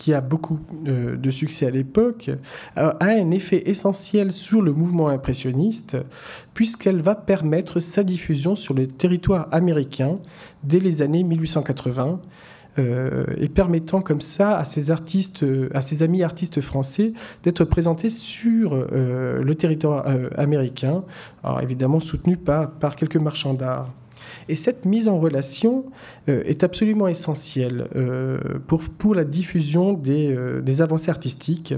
qui a beaucoup euh, de succès à l'époque, a un effet essentiel sur le mouvement impressionniste, puisqu'elle va permettre sa diffusion sur le territoire américain dès les années 1880. Euh, et permettant comme ça à ses artistes, à ses amis artistes français d'être présentés sur euh, le territoire américain, alors évidemment soutenu par quelques marchands d'art. Et cette mise en relation euh, est absolument essentielle euh, pour, pour la diffusion des, euh, des avancées artistiques.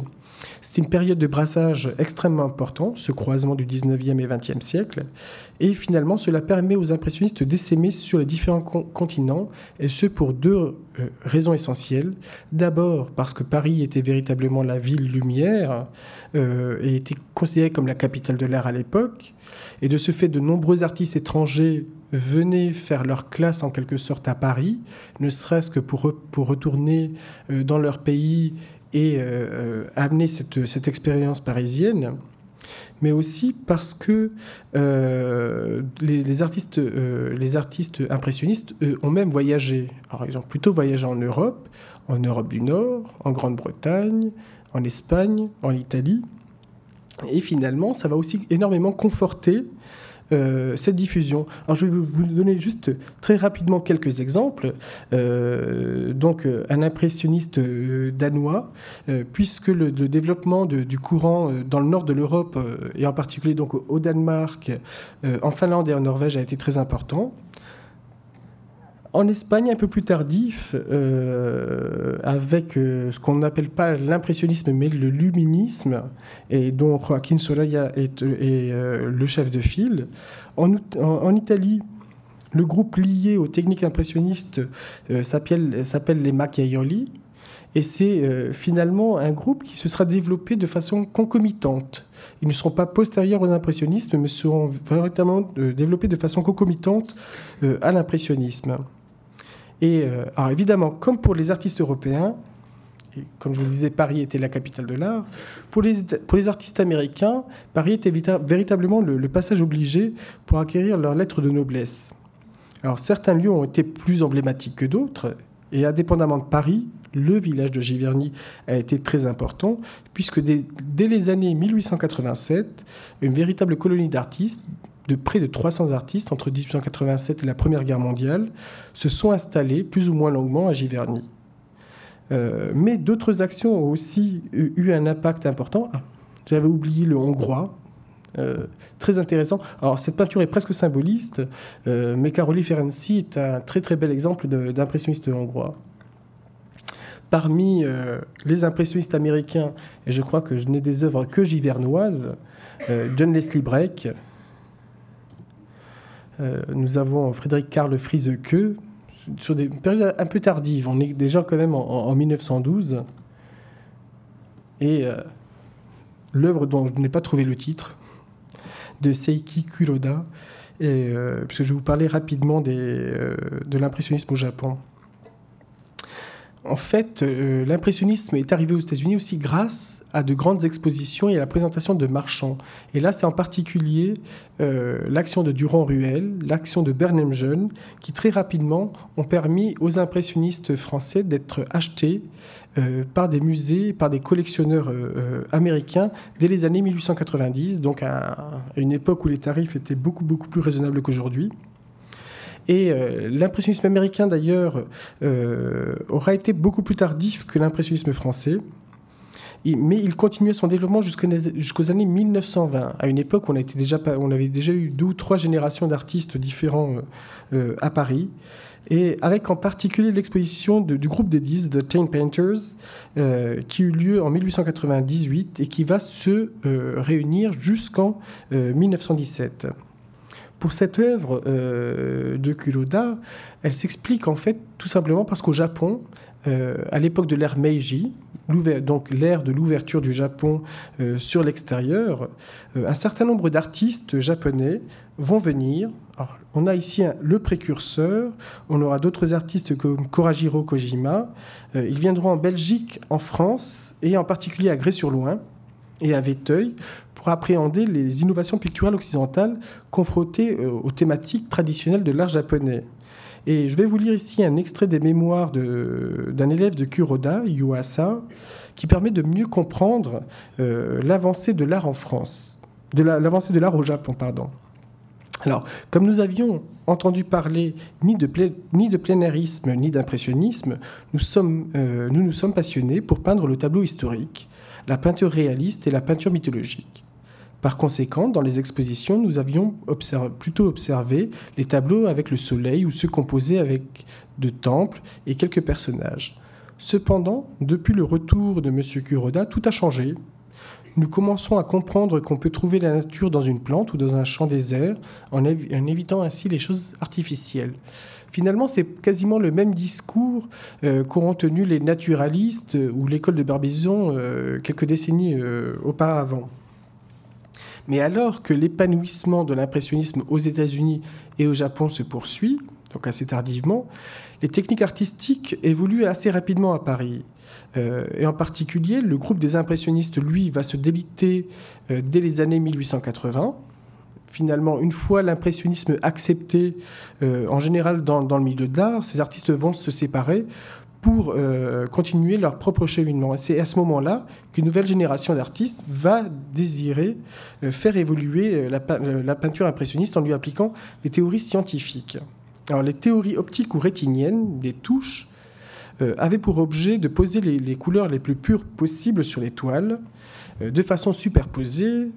C'est une période de brassage extrêmement important, ce croisement du 19e et 20e siècle. Et finalement, cela permet aux impressionnistes d'essaimer sur les différents continents, et ce pour deux raisons essentielles. D'abord, parce que Paris était véritablement la ville lumière et était considérée comme la capitale de l'art à l'époque. Et de ce fait, de nombreux artistes étrangers venaient faire leur classe en quelque sorte à Paris, ne serait-ce que pour, pour retourner euh, dans leur pays et euh, euh, amener cette, cette expérience parisienne mais aussi parce que les, artistes, les artistes impressionnistes ont même voyagé. Alors, ils ont plutôt voyagé en Europe, en Europe du Nord, en Grande-Bretagne, en Espagne, en Italie. Et finalement, ça va aussi énormément conforter euh, cette diffusion. Je vais vous donner juste très rapidement quelques exemples. Euh, donc un impressionniste euh, danois, puisque le, développement du courant dans le nord de l'Europe et en particulier donc au Danemark, en Finlande et en Norvège a été très important. En Espagne, un peu plus tardif, euh, avec euh, ce qu'on n'appelle pas l'impressionnisme, mais le luminisme, et dont Joaquín Soraya est, euh, le chef de file. En, Italie, le groupe lié aux techniques impressionnistes s'appelle les Macchiaioli, et c'est finalement un groupe qui se sera développé de façon concomitante. Ils ne seront pas postérieurs aux impressionnistes, mais seront véritablement développés de façon concomitante à l'impressionnisme. Et euh, alors évidemment, comme pour les artistes européens, et comme je vous le disais, Paris était la capitale de l'art. Pour les, artistes américains, Paris était véritablement le, passage obligé pour acquérir leur lettre de noblesse. Alors certains lieux ont été plus emblématiques que d'autres, et indépendamment de Paris, le village de Giverny a été très important, puisque dès, dès les années 1887, une véritable colonie d'artistes, de près de 300 artistes entre 1887 et la Première Guerre mondiale se sont installés plus ou moins longuement à Giverny. Euh, mais d'autres actions ont aussi eu un impact important. Ah, j'avais oublié le hongrois, euh, très intéressant. Alors cette peinture est presque symboliste, euh, mais Karoli Ferenczi est un très très bel exemple d'impressionniste hongrois. Parmi les impressionnistes américains, et je crois que je n'ai des œuvres que givernoises, John Leslie Breck, nous avons Frédéric Karl Frieseke, sur des périodes un peu tardives. On est déjà quand même en, 1912. Et euh, l'œuvre dont je n'ai pas trouvé le titre, de Seiki Kuroda, et, euh, puisque je vais vous parler rapidement des, de l'impressionnisme au Japon. En fait, euh, l'impressionnisme est arrivé aux États-Unis aussi grâce à de grandes expositions et à la présentation de marchands. Et là, c'est en particulier euh, l'action de Durand-Ruel, l'action de Bernheim Jeune, qui très rapidement ont permis aux impressionnistes français d'être achetés euh, par des musées, par des collectionneurs américains dès les années 1890, donc à, une époque où les tarifs étaient beaucoup, beaucoup plus raisonnables qu'aujourd'hui. Et euh, l'impressionnisme américain, d'ailleurs, euh, aura été beaucoup plus tardif que l'impressionnisme français. mais il continuait son développement jusqu'aux années 1920, à une époque où on, avait déjà eu deux ou trois générations d'artistes différents euh, à Paris et avec en particulier l'exposition du groupe des 10, The Ten Painters, qui eut lieu en 1898 et qui va se réunir jusqu'en 1917. Pour cette œuvre euh, de Kuroda, elle s'explique en fait tout simplement parce qu'au Japon, euh, à l'époque de l'ère Meiji, donc l'ère de l'ouverture du Japon euh, sur l'extérieur, un certain nombre d'artistes japonais vont venir. on a ici le précurseur, on aura d'autres artistes comme Korajiro Kojima. ils viendront en Belgique, en France et en particulier à Grès-sur-Loing et à Véteuil pour appréhender les innovations picturales occidentales confrontées euh, aux thématiques traditionnelles de l'art japonais. Et je vais vous lire ici un extrait des mémoires d'un élève de Kuroda, Yuasa, qui permet de mieux comprendre euh, l'avancée de l'art en France, de l'avancée de l'art au Japon, pardon. Alors, comme nous avions entendu parler ni de, ni de plénarisme ni d'impressionnisme, nous, euh, nous nous sommes passionnés pour peindre le tableau historique, la peinture réaliste et la peinture mythologique. Par conséquent, dans les expositions, nous avions plutôt observé les tableaux avec le soleil ou ceux composés avec de temples et quelques personnages. Cependant, depuis le retour de M. Kuroda, tout a changé. Nous commençons à comprendre qu'on peut trouver la nature dans une plante ou dans un champ désert en, évitant ainsi les choses artificielles. Finalement, c'est quasiment le même discours euh, qu'auront tenu les naturalistes ou l'école de Barbizon euh, quelques décennies euh, auparavant. Mais alors que l'épanouissement de l'impressionnisme aux États-Unis et au Japon se poursuit, donc assez tardivement, les techniques artistiques évoluent assez rapidement à Paris. Euh, et en particulier, le groupe des impressionnistes, lui, va se déliter euh, dès les années 1880. Finalement, une fois l'impressionnisme accepté, euh, en général dans, dans, le milieu de l'art, ces artistes vont se séparer pour euh, continuer leur propre cheminement. c'est à ce moment-là qu'une nouvelle génération d'artistes va désirer euh, faire évoluer euh, la, peinture impressionniste en lui appliquant les théories scientifiques. Alors, les théories optiques ou rétiniennes des touches avaient pour objet de poser les, couleurs les plus pures possibles sur les toiles, de façon superposée,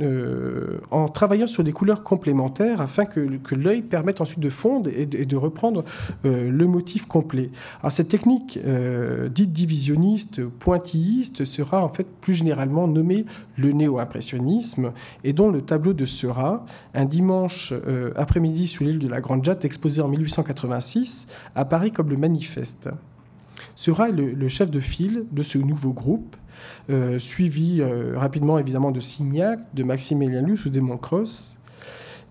euh, en travaillant sur des couleurs complémentaires afin que, l'œil permette ensuite de fondre et de, reprendre euh, le motif complet. Cette technique euh, dite divisionniste, pointilliste, sera en fait plus généralement nommée le néo-impressionnisme et dont le tableau de Seurat, un dimanche après-midi sur l'île de la Grande Jatte exposé en 1886, apparaît comme le manifeste. Seurat est le chef de file de ce nouveau groupe suivi euh, rapidement évidemment de Signac, de Maximilien Luce ou d'Emon Cross.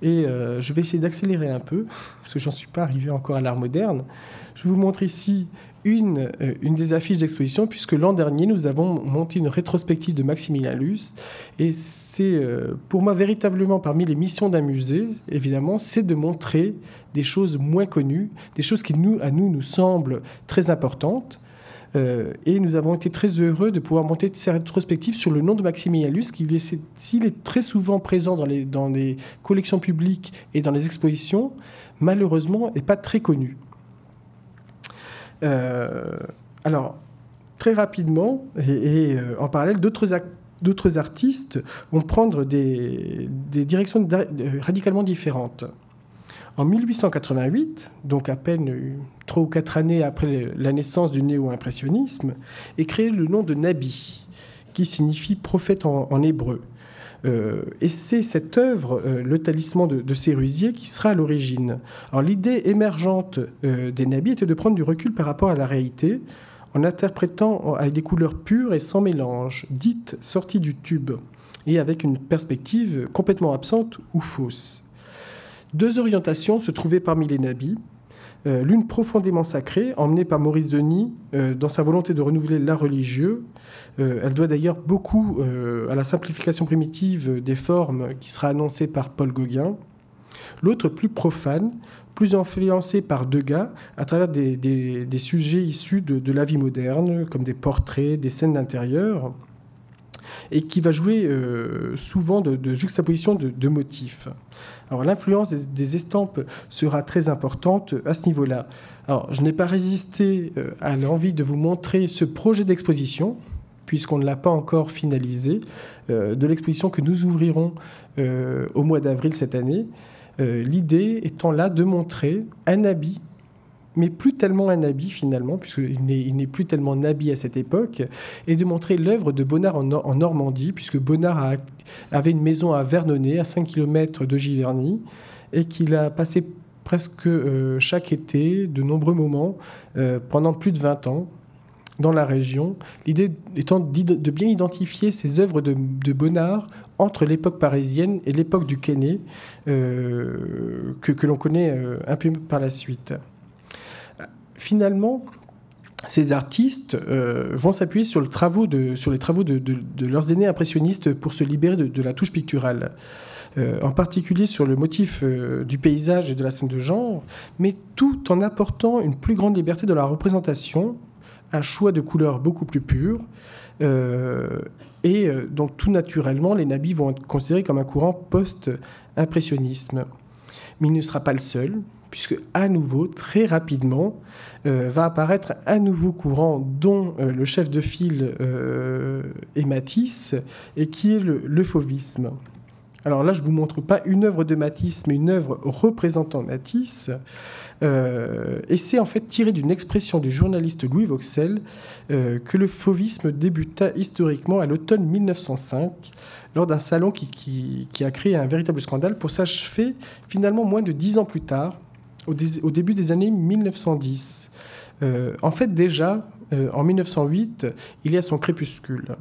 Et euh, je vais essayer d'accélérer un peu, parce que j'en suis pas arrivé encore à l'art moderne. Je vous montre ici une, une des affiches d'exposition, puisque l'an dernier, nous avons monté une rétrospective de Maximilien Luce. Et c'est pour moi véritablement parmi les missions d'un musée, évidemment, c'est de montrer des choses moins connues, des choses qui nous, à nous nous semblent très importantes. Euh, et nous avons été très heureux de pouvoir monter ces rétrospectives sur le nom de Maximilien qui s'il est très souvent présent dans les, dans les collections publiques et dans les expositions, malheureusement n'est pas très connu. Euh, alors, très rapidement, et, euh, en parallèle, d'autres artistes vont prendre des, des directions radicalement différentes. En 1888, donc à peine trois ou quatre années après la naissance du néo-impressionnisme, est créé le nom de Nabi, qui signifie prophète en, hébreu. Euh, et c'est cette œuvre, euh, le talisman de, de qui sera à l'origine. L'idée émergente euh, des Nabis était de prendre du recul par rapport à la réalité, en interprétant avec des couleurs pures et sans mélange, dites sorties du tube, et avec une perspective complètement absente ou fausse. Deux orientations se trouvaient parmi les nabis. l'une profondément sacrée, emmenée par Maurice Denis dans sa volonté de renouveler l'art religieux. elle doit d'ailleurs beaucoup à la simplification primitive des formes qui sera annoncée par Paul Gauguin. L'autre plus profane, plus influencé par Degas à travers des, sujets issus de, la vie moderne, comme des portraits, des scènes d'intérieur, et qui va jouer euh, souvent de, juxtaposition de, motifs. Alors l'influence des, estampes sera très importante à ce niveau-là. Alors je n'ai pas résisté euh, à l'envie de vous montrer ce projet d'exposition, puisqu'on ne l'a pas encore finalisé, euh, de l'exposition que nous ouvrirons au mois d'avril cette année. Euh, l'idée étant là de montrer un habit mais plus tellement un habit finalement, puisqu'il n'est plus tellement un habit à cette époque, et de montrer l'œuvre de Bonnard en, Normandie, puisque Bonnard avait une maison à Vernonay, à 5 km de Giverny, et qu'il a passé presque euh, chaque été, de nombreux moments, euh, pendant plus de 20 ans, dans la région. L'idée étant de bien identifier ces œuvres de, Bonnard entre l'époque parisienne et l'époque du Quénet, euh, que, l'on connaît un peu par la suite. Finalement, ces artistes euh, vont s'appuyer sur, les travaux de, leurs aînés impressionnistes pour se libérer de, la touche picturale. en particulier sur le motif du paysage et de la scène de genre, mais tout en apportant une plus grande liberté de la représentation un choix de couleurs beaucoup plus pur. Euh, et euh, donc tout naturellement, les nabis vont être considérés comme un courant post-impressionnisme. Mais il ne sera pas le seul, puisque à nouveau, très rapidement, euh, va apparaître un nouveau courant dont le chef de file est Matisse, et qui est le, fauvisme. Alors là, je ne vous montre pas une œuvre de Matisse, mais une œuvre représentant Matisse. Euh, et c'est en fait tiré d'une expression du journaliste Louis Vauxel euh, que le fauvisme débuta historiquement à l'automne 1905 lors d'un salon qui, a créé un véritable scandale pour s'achever finalement moins de dix ans plus tard, au, début des années 1910. Euh, en fait déjà, en 1908, il y a son crépuscule.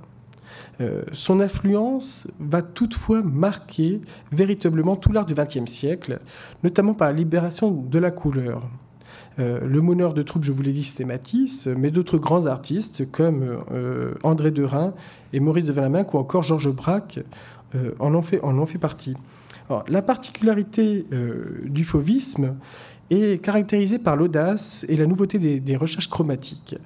Euh, son influence va toutefois marquer véritablement tout l'art du XXe siècle, notamment par la libération de la couleur. Euh, le meneur de troupe, je vous l'ai dit, c'était Matisse, mais d'autres grands artistes comme euh, André Derain et Maurice de Valaminck ou encore Georges Braque en, ont fait, en ont fait partie. la particularité du fauvisme est caractérisée par l'audace et la nouveauté des, recherches chromatiques.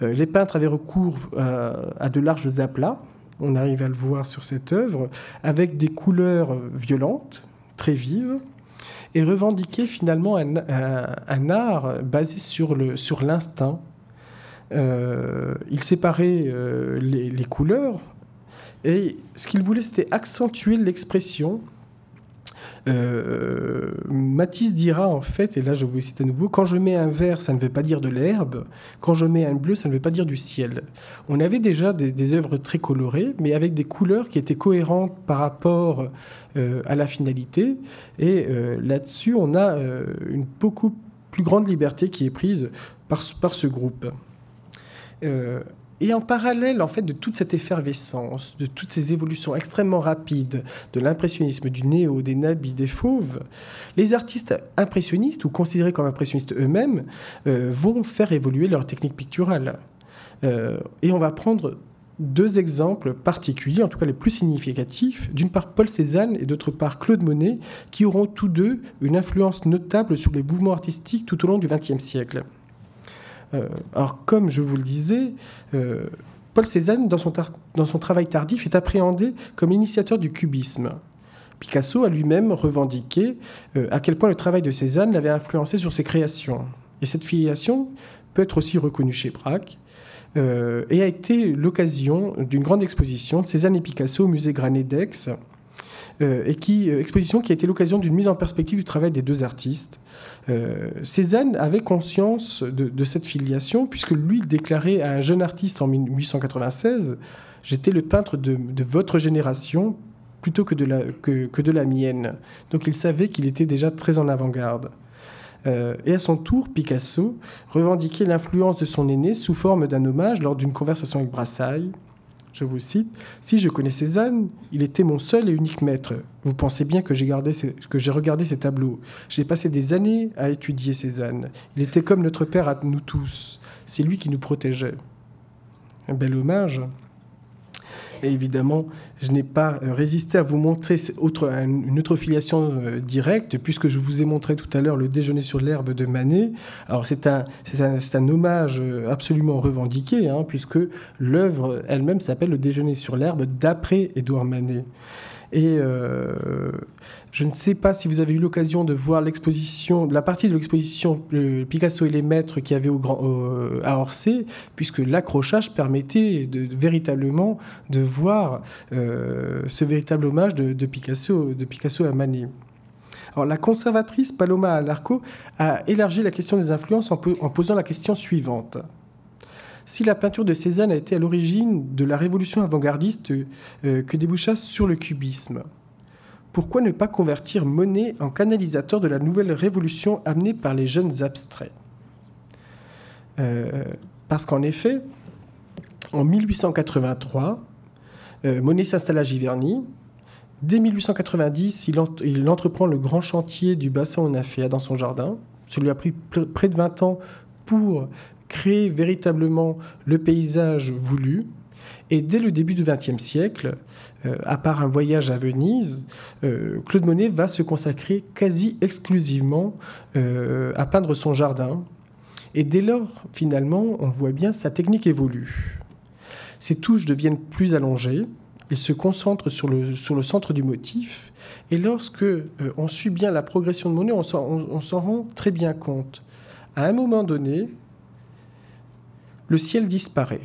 les peintres avaient recours à de larges aplats, on arrive à le voir sur cette œuvre, avec des couleurs violentes, très vives, et revendiquer finalement un, art basé sur l'instinct. Sur euh, il séparait euh, les, couleurs, et ce qu'il voulait, c'était accentuer l'expression euh, Matisse dira en fait, et là je vous cite à nouveau, quand je mets un vert, ça ne veut pas dire de l'herbe, quand je mets un bleu, ça ne veut pas dire du ciel. On avait déjà des, œuvres très colorées, mais avec des couleurs qui étaient cohérentes par rapport euh, à la finalité, et euh, là-dessus on a une beaucoup plus grande liberté qui est prise par, par ce groupe. Et en parallèle, en fait, de toute cette effervescence, de toutes ces évolutions extrêmement rapides de l'impressionnisme, du néo, des nabis, des fauves, les artistes impressionnistes, ou considérés comme impressionnistes eux-mêmes, euh, vont faire évoluer leur technique picturale. Euh, et on va prendre deux exemples particuliers, en tout cas les plus significatifs. D'une part, Paul Cézanne et d'autre part, Claude Monet, qui auront tous deux une influence notable sur les mouvements artistiques tout au long du XXe siècle. Euh, alors, comme je vous le disais, euh, Paul Cézanne, dans son, travail tardif, est appréhendé comme l'initiateur du cubisme. Picasso a lui-même revendiqué euh, à quel point le travail de Cézanne l'avait influencé sur ses créations. Et cette filiation peut être aussi reconnue chez Braque et a été l'occasion d'une grande exposition Cézanne et Picasso au musée Granet d'Aix, et qui, exposition qui a été l'occasion d'une mise en perspective du travail des deux artistes. Euh, Cézanne avait conscience de, cette filiation, puisque lui déclarait à un jeune artiste en 1896 J'étais le peintre de, votre génération plutôt que de, la, que, de la mienne. Donc il savait qu'il était déjà très en avant-garde. Euh, et à son tour, Picasso revendiquait l'influence de son aîné sous forme d'un hommage lors d'une conversation avec Brassailles. Je vous cite Si je connais Cézanne, il était mon seul et unique maître. Vous pensez bien que j'ai, que j'ai regardé ses tableaux. J'ai passé des années à étudier Cézanne. Il était comme notre père à nous tous. C'est lui qui nous protégeait. Un bel hommage et évidemment, je n'ai pas euh, résisté à vous montrer une autre filiation euh, directe, puisque je vous ai montré tout à l'heure le déjeuner sur l'herbe de Manet. Alors c'est un, un, hommage euh, absolument revendiqué, hein, puisque l'œuvre elle-même s'appelle le déjeuner sur l'herbe d'après Édouard Manet. Et euh, je ne sais pas si vous avez eu l'occasion de voir l'exposition, la partie de l'exposition Picasso et les maîtres qui avait au Grand, à Orsay, puisque l'accrochage permettait de, véritablement de voir euh, ce véritable hommage de, Picasso, de Picasso à Manet. Alors, la conservatrice Paloma Alarco a élargi la question des influences en posant la question suivante. Si la peinture de Cézanne a été à l'origine de la révolution avant-gardiste euh, que déboucha sur le cubisme, pourquoi ne pas convertir Monet en canalisateur de la nouvelle révolution amenée par les jeunes abstraits? Euh, Parce qu'en effet, en 1883, euh, Monet s'installe à Giverny. Dès 1890, il, entreprend le grand chantier du bassin Onaféa dans son jardin. Ça lui a pris près de 20 ans pour créer véritablement le paysage voulu. Et dès le début du XXe siècle, euh, à part un voyage à Venise, euh, Claude Monet va se consacrer quasi exclusivement euh, à peindre son jardin. Et dès lors, finalement, on voit bien sa technique évolue. Ses touches deviennent plus allongées, il se concentre sur le, sur le centre du motif, et lorsque on suit bien la progression de Monet, on s'en rend très bien compte. À un moment donné, le ciel disparaît.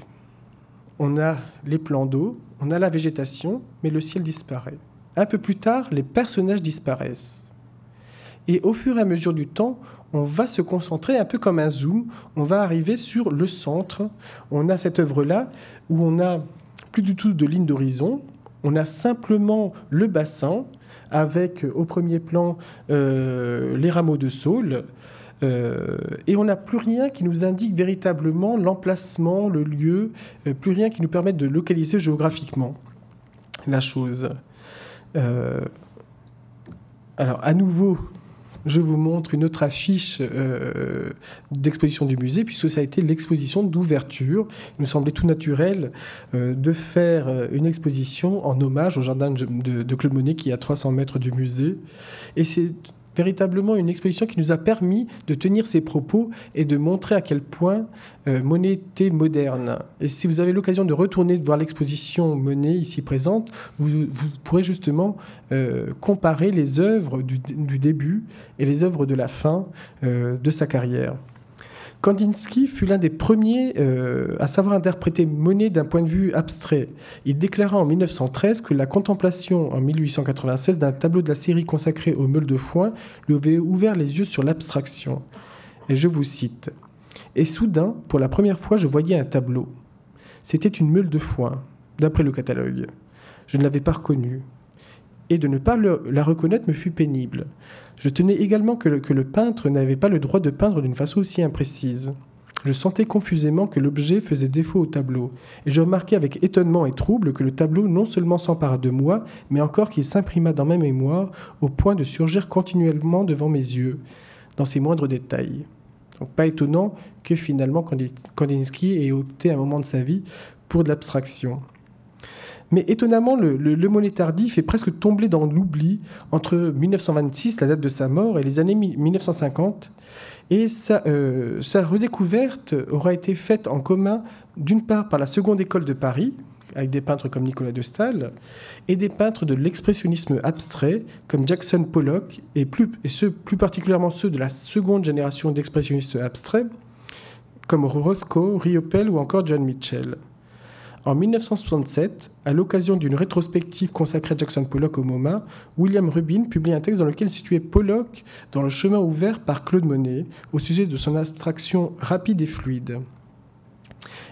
On a les plans d'eau, on a la végétation, mais le ciel disparaît. Un peu plus tard, les personnages disparaissent. Et au fur et à mesure du temps, on va se concentrer un peu comme un zoom, on va arriver sur le centre. On a cette œuvre-là où on n'a plus du tout de ligne d'horizon, on a simplement le bassin avec au premier plan euh, les rameaux de saule, euh, et on n'a plus rien qui nous indique véritablement l'emplacement, le lieu, euh, plus rien qui nous permette de localiser géographiquement la chose. Euh, alors, à nouveau, je vous montre une autre affiche d'exposition du musée, puisque ça a été l'exposition d'ouverture. Il me semblait tout naturel de faire une exposition en hommage au jardin de, de Claude Monet qui est à 300 mètres du musée. Et c'est véritablement une exposition qui nous a permis de tenir ses propos et de montrer à quel point euh, Monet était moderne. Et si vous avez l'occasion de retourner voir l'exposition Monet ici présente, vous, pourrez justement euh, comparer les œuvres du, début et les œuvres de la fin euh, de sa carrière. Kandinsky fut l'un des premiers euh, à savoir interpréter Monet d'un point de vue abstrait. Il déclara en 1913 que la contemplation en 1896 d'un tableau de la série consacrée aux meules de foin lui avait ouvert les yeux sur l'abstraction. Et je vous cite. Et soudain, pour la première fois, je voyais un tableau. C'était une meule de foin, d'après le catalogue. Je ne l'avais pas reconnue. Et de ne pas la reconnaître me fut pénible. Je tenais également que le, peintre n'avait pas le droit de peindre d'une façon aussi imprécise. Je sentais confusément que l'objet faisait défaut au tableau, et je remarquai avec étonnement et trouble que le tableau non seulement s'empara de moi, mais encore qu'il s'imprima dans ma mémoire au point de surgir continuellement devant mes yeux, dans ses moindres détails. Donc pas étonnant que finalement Kandinsky ait opté un moment de sa vie pour de l'abstraction. Mais étonnamment, le, le, tardif est presque tombé dans l'oubli entre 1926, la date de sa mort, et les années 1950. Et sa, euh, sa redécouverte aura été faite en commun, d'une part par la Seconde École de Paris, avec des peintres comme Nicolas de Staël, et des peintres de l'expressionnisme abstrait, comme Jackson Pollock, et, plus particulièrement ceux de la seconde génération d'expressionnistes abstraits, comme Rothko, Riopel ou encore John Mitchell. En 1967, à l'occasion d'une rétrospective consacrée à Jackson Pollock au MoMA, William Rubin publie un texte dans lequel situait Pollock dans le chemin ouvert par Claude Monet au sujet de son abstraction rapide et fluide.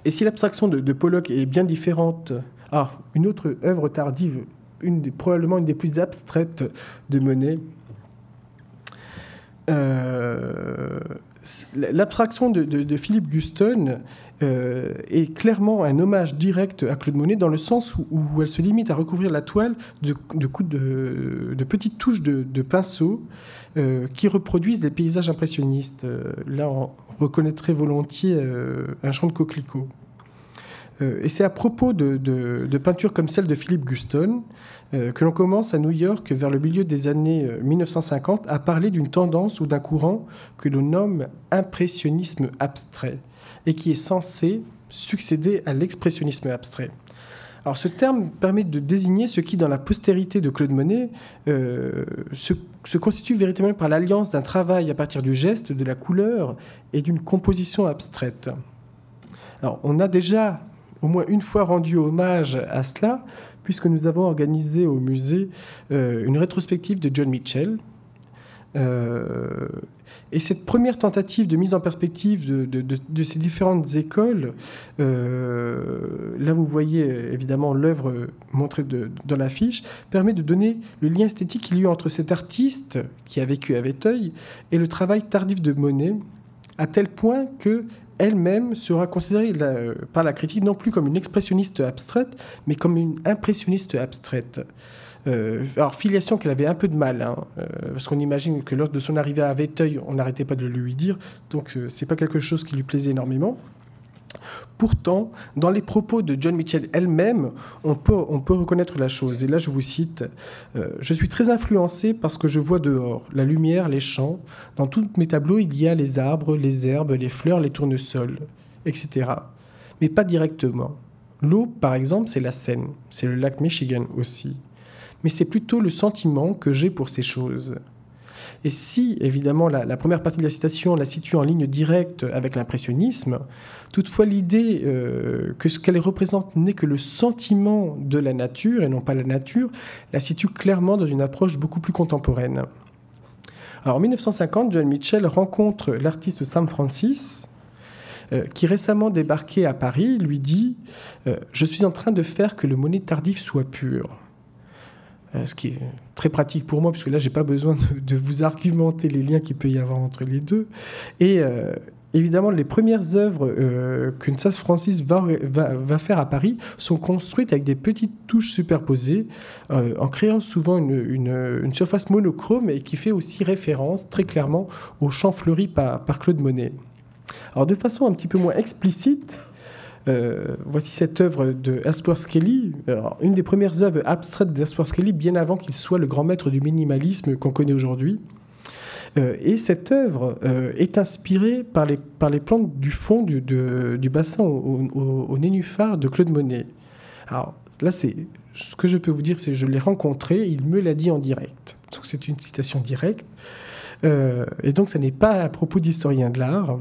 Et si l'abstraction de, Pollock est bien différente, ah, une autre œuvre tardive, probablement une des plus abstraites de Monet, euh, L'abstraction de, Philippe Guston euh, est clairement un hommage direct à Claude Monet dans le sens où, elle se limite à recouvrir la toile de, de, petites touches de, pinceau euh, qui reproduisent les paysages impressionnistes. Euh, là, on reconnaîtrait volontiers un champ de coquelicots. Et c'est à propos de, peintures comme celle de Philippe Guston euh, que l'on commence à New York vers le milieu des années 1950 euh, à parler d'une tendance ou d'un courant que l'on nomme impressionnisme abstrait et qui est censé succéder à l'expressionnisme abstrait. Alors ce terme permet de désigner ce qui, dans la postérité de Claude Monet, euh, se, se, constitue véritablement par l'alliance d'un travail à partir du geste, de la couleur et d'une composition abstraite. Alors on a déjà au moins une fois rendu hommage à cela puisque nous avons organisé au musée euh, une rétrospective de John Mitchell. Euh, et cette première tentative de mise en perspective de, ces différentes écoles, euh, là vous voyez évidemment l'œuvre montrée dans l'affiche, permet de donner le lien esthétique qu'il y a eu entre cet artiste qui a vécu à Véteuil et le travail tardif de Monet, à tel point que elle-même sera considérée par la critique non plus comme une expressionniste abstraite, mais comme une impressionniste abstraite. Euh, alors, filiation qu'elle avait un peu de mal, hein, euh, parce qu'on imagine que lors de son arrivée à Véteuil, on n'arrêtait pas de lui dire, donc euh, c'est pas quelque chose qui lui plaisait énormément. Pourtant, dans les propos de John Mitchell elle-même, on peut, on peut reconnaître la chose. Et là, je vous cite euh, Je suis très influencé parce que je vois dehors la lumière, les champs. Dans tous mes tableaux, il y a les arbres, les herbes, les fleurs, les tournesols, etc. Mais pas directement. L'eau, par exemple, c'est la Seine. C'est le lac Michigan aussi. Mais c'est plutôt le sentiment que j'ai pour ces choses. Et si, évidemment, la, première partie de la citation la situe en ligne directe avec l'impressionnisme, toutefois l'idée euh, que ce qu'elle représente n'est que le sentiment de la nature et non pas la nature, la situe clairement dans une approche beaucoup plus contemporaine. Alors en 1950, John Mitchell rencontre l'artiste Sam Francis, euh, qui récemment débarqué à Paris, lui dit euh, Je suis en train de faire que le monnaie tardif soit pur. Euh, ce qui est très pratique pour moi, puisque là, j'ai pas besoin de, vous argumenter les liens qu'il peut y avoir entre les deux. Et euh, évidemment, les premières œuvres euh, que Nsas Francis va, faire à Paris sont construites avec des petites touches superposées, en créant souvent une, surface monochrome et qui fait aussi référence très clairement au champ fleuri par, par Claude Monet. Alors, de façon un petit peu moins explicite, euh, voici cette œuvre de Kelly, une des premières œuvres abstraites d'Ellsworth Kelly, bien avant qu'il soit le grand maître du minimalisme qu'on connaît aujourd'hui. Euh, et cette œuvre euh, est inspirée par les, par les plantes du fond du, du bassin au, nénuphar de Claude Monet. Alors là, c'est ce que je peux vous dire, c'est je l'ai rencontré, il me l'a dit en direct. Donc c'est une citation directe. et donc, ce n'est pas un propos d'historien de l'art.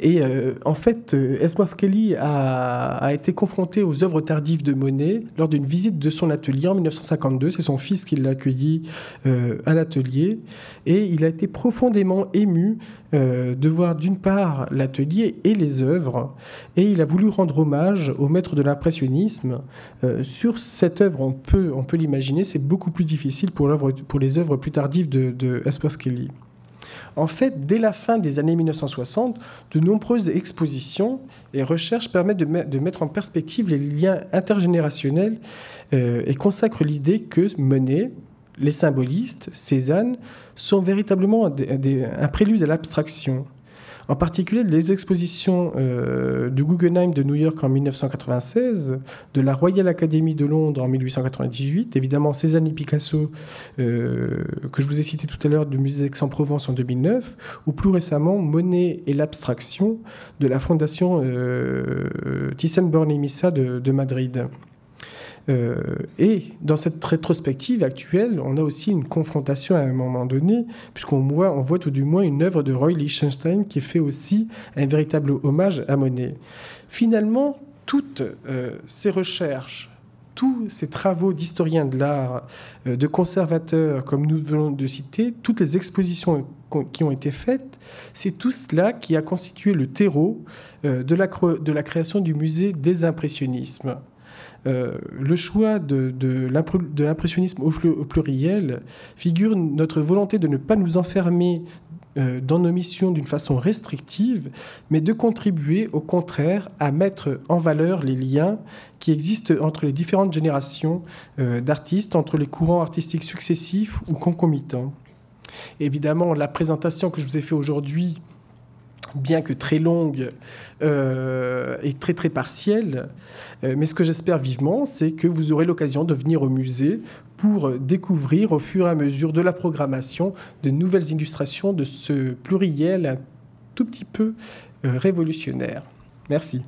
Et euh, en fait, euh, Esmar Kelly a, été confronté aux œuvres tardives de Monet lors d'une visite de son atelier en 1952. C'est son fils qui l'a accueilli euh, à l'atelier. Et il a été profondément ému de voir d'une part l'atelier et les œuvres. Et il a voulu rendre hommage au maître de l'impressionnisme. sur cette œuvre, on peut, on peut l'imaginer, c'est beaucoup plus difficile pour, pour les œuvres plus tardives de, de Kelly. En fait, dès la fin des années 1960, de nombreuses expositions et recherches permettent de, mettre en perspective les liens intergénérationnels euh, et consacrent l'idée que Monet, les symbolistes, Cézanne, sont véritablement un prélude à l'abstraction en particulier les expositions euh, du Guggenheim de New York en 1996, de la Royal Academy de Londres en 1898, évidemment Cézanne et Picasso, euh, que je vous ai cité tout à l'heure, du musée d'Aix-en-Provence en 2009, ou plus récemment Monet et l'abstraction de la fondation euh, Thyssen-Bornemisza de, de Madrid. Euh, et dans cette rétrospective actuelle, on a aussi une confrontation à un moment donné, puisqu'on voit, on voit tout du moins une œuvre de Roy Lichtenstein qui fait aussi un véritable hommage à Monet. Finalement, toutes euh, ces recherches, tous ces travaux d'historiens de l'art, euh, de conservateurs, comme nous venons de citer, toutes les expositions qui ont été faites, c'est tout cela qui a constitué le terreau de la, de la création du musée des impressionnismes. Euh, le choix de, l'impressionnisme au, pluriel figure notre volonté de ne pas nous enfermer euh, dans nos missions d'une façon restrictive, mais de contribuer au contraire à mettre en valeur les liens qui existent entre les différentes générations euh, d'artistes, entre les courants artistiques successifs ou concomitants. Évidemment, la présentation que je vous ai faite aujourd'hui, bien que très longue euh, et très très partielle, mais ce que j'espère vivement, c'est que vous aurez l'occasion de venir au musée pour découvrir au fur et à mesure de la programmation de nouvelles illustrations de ce pluriel un tout petit peu euh, révolutionnaire. Merci.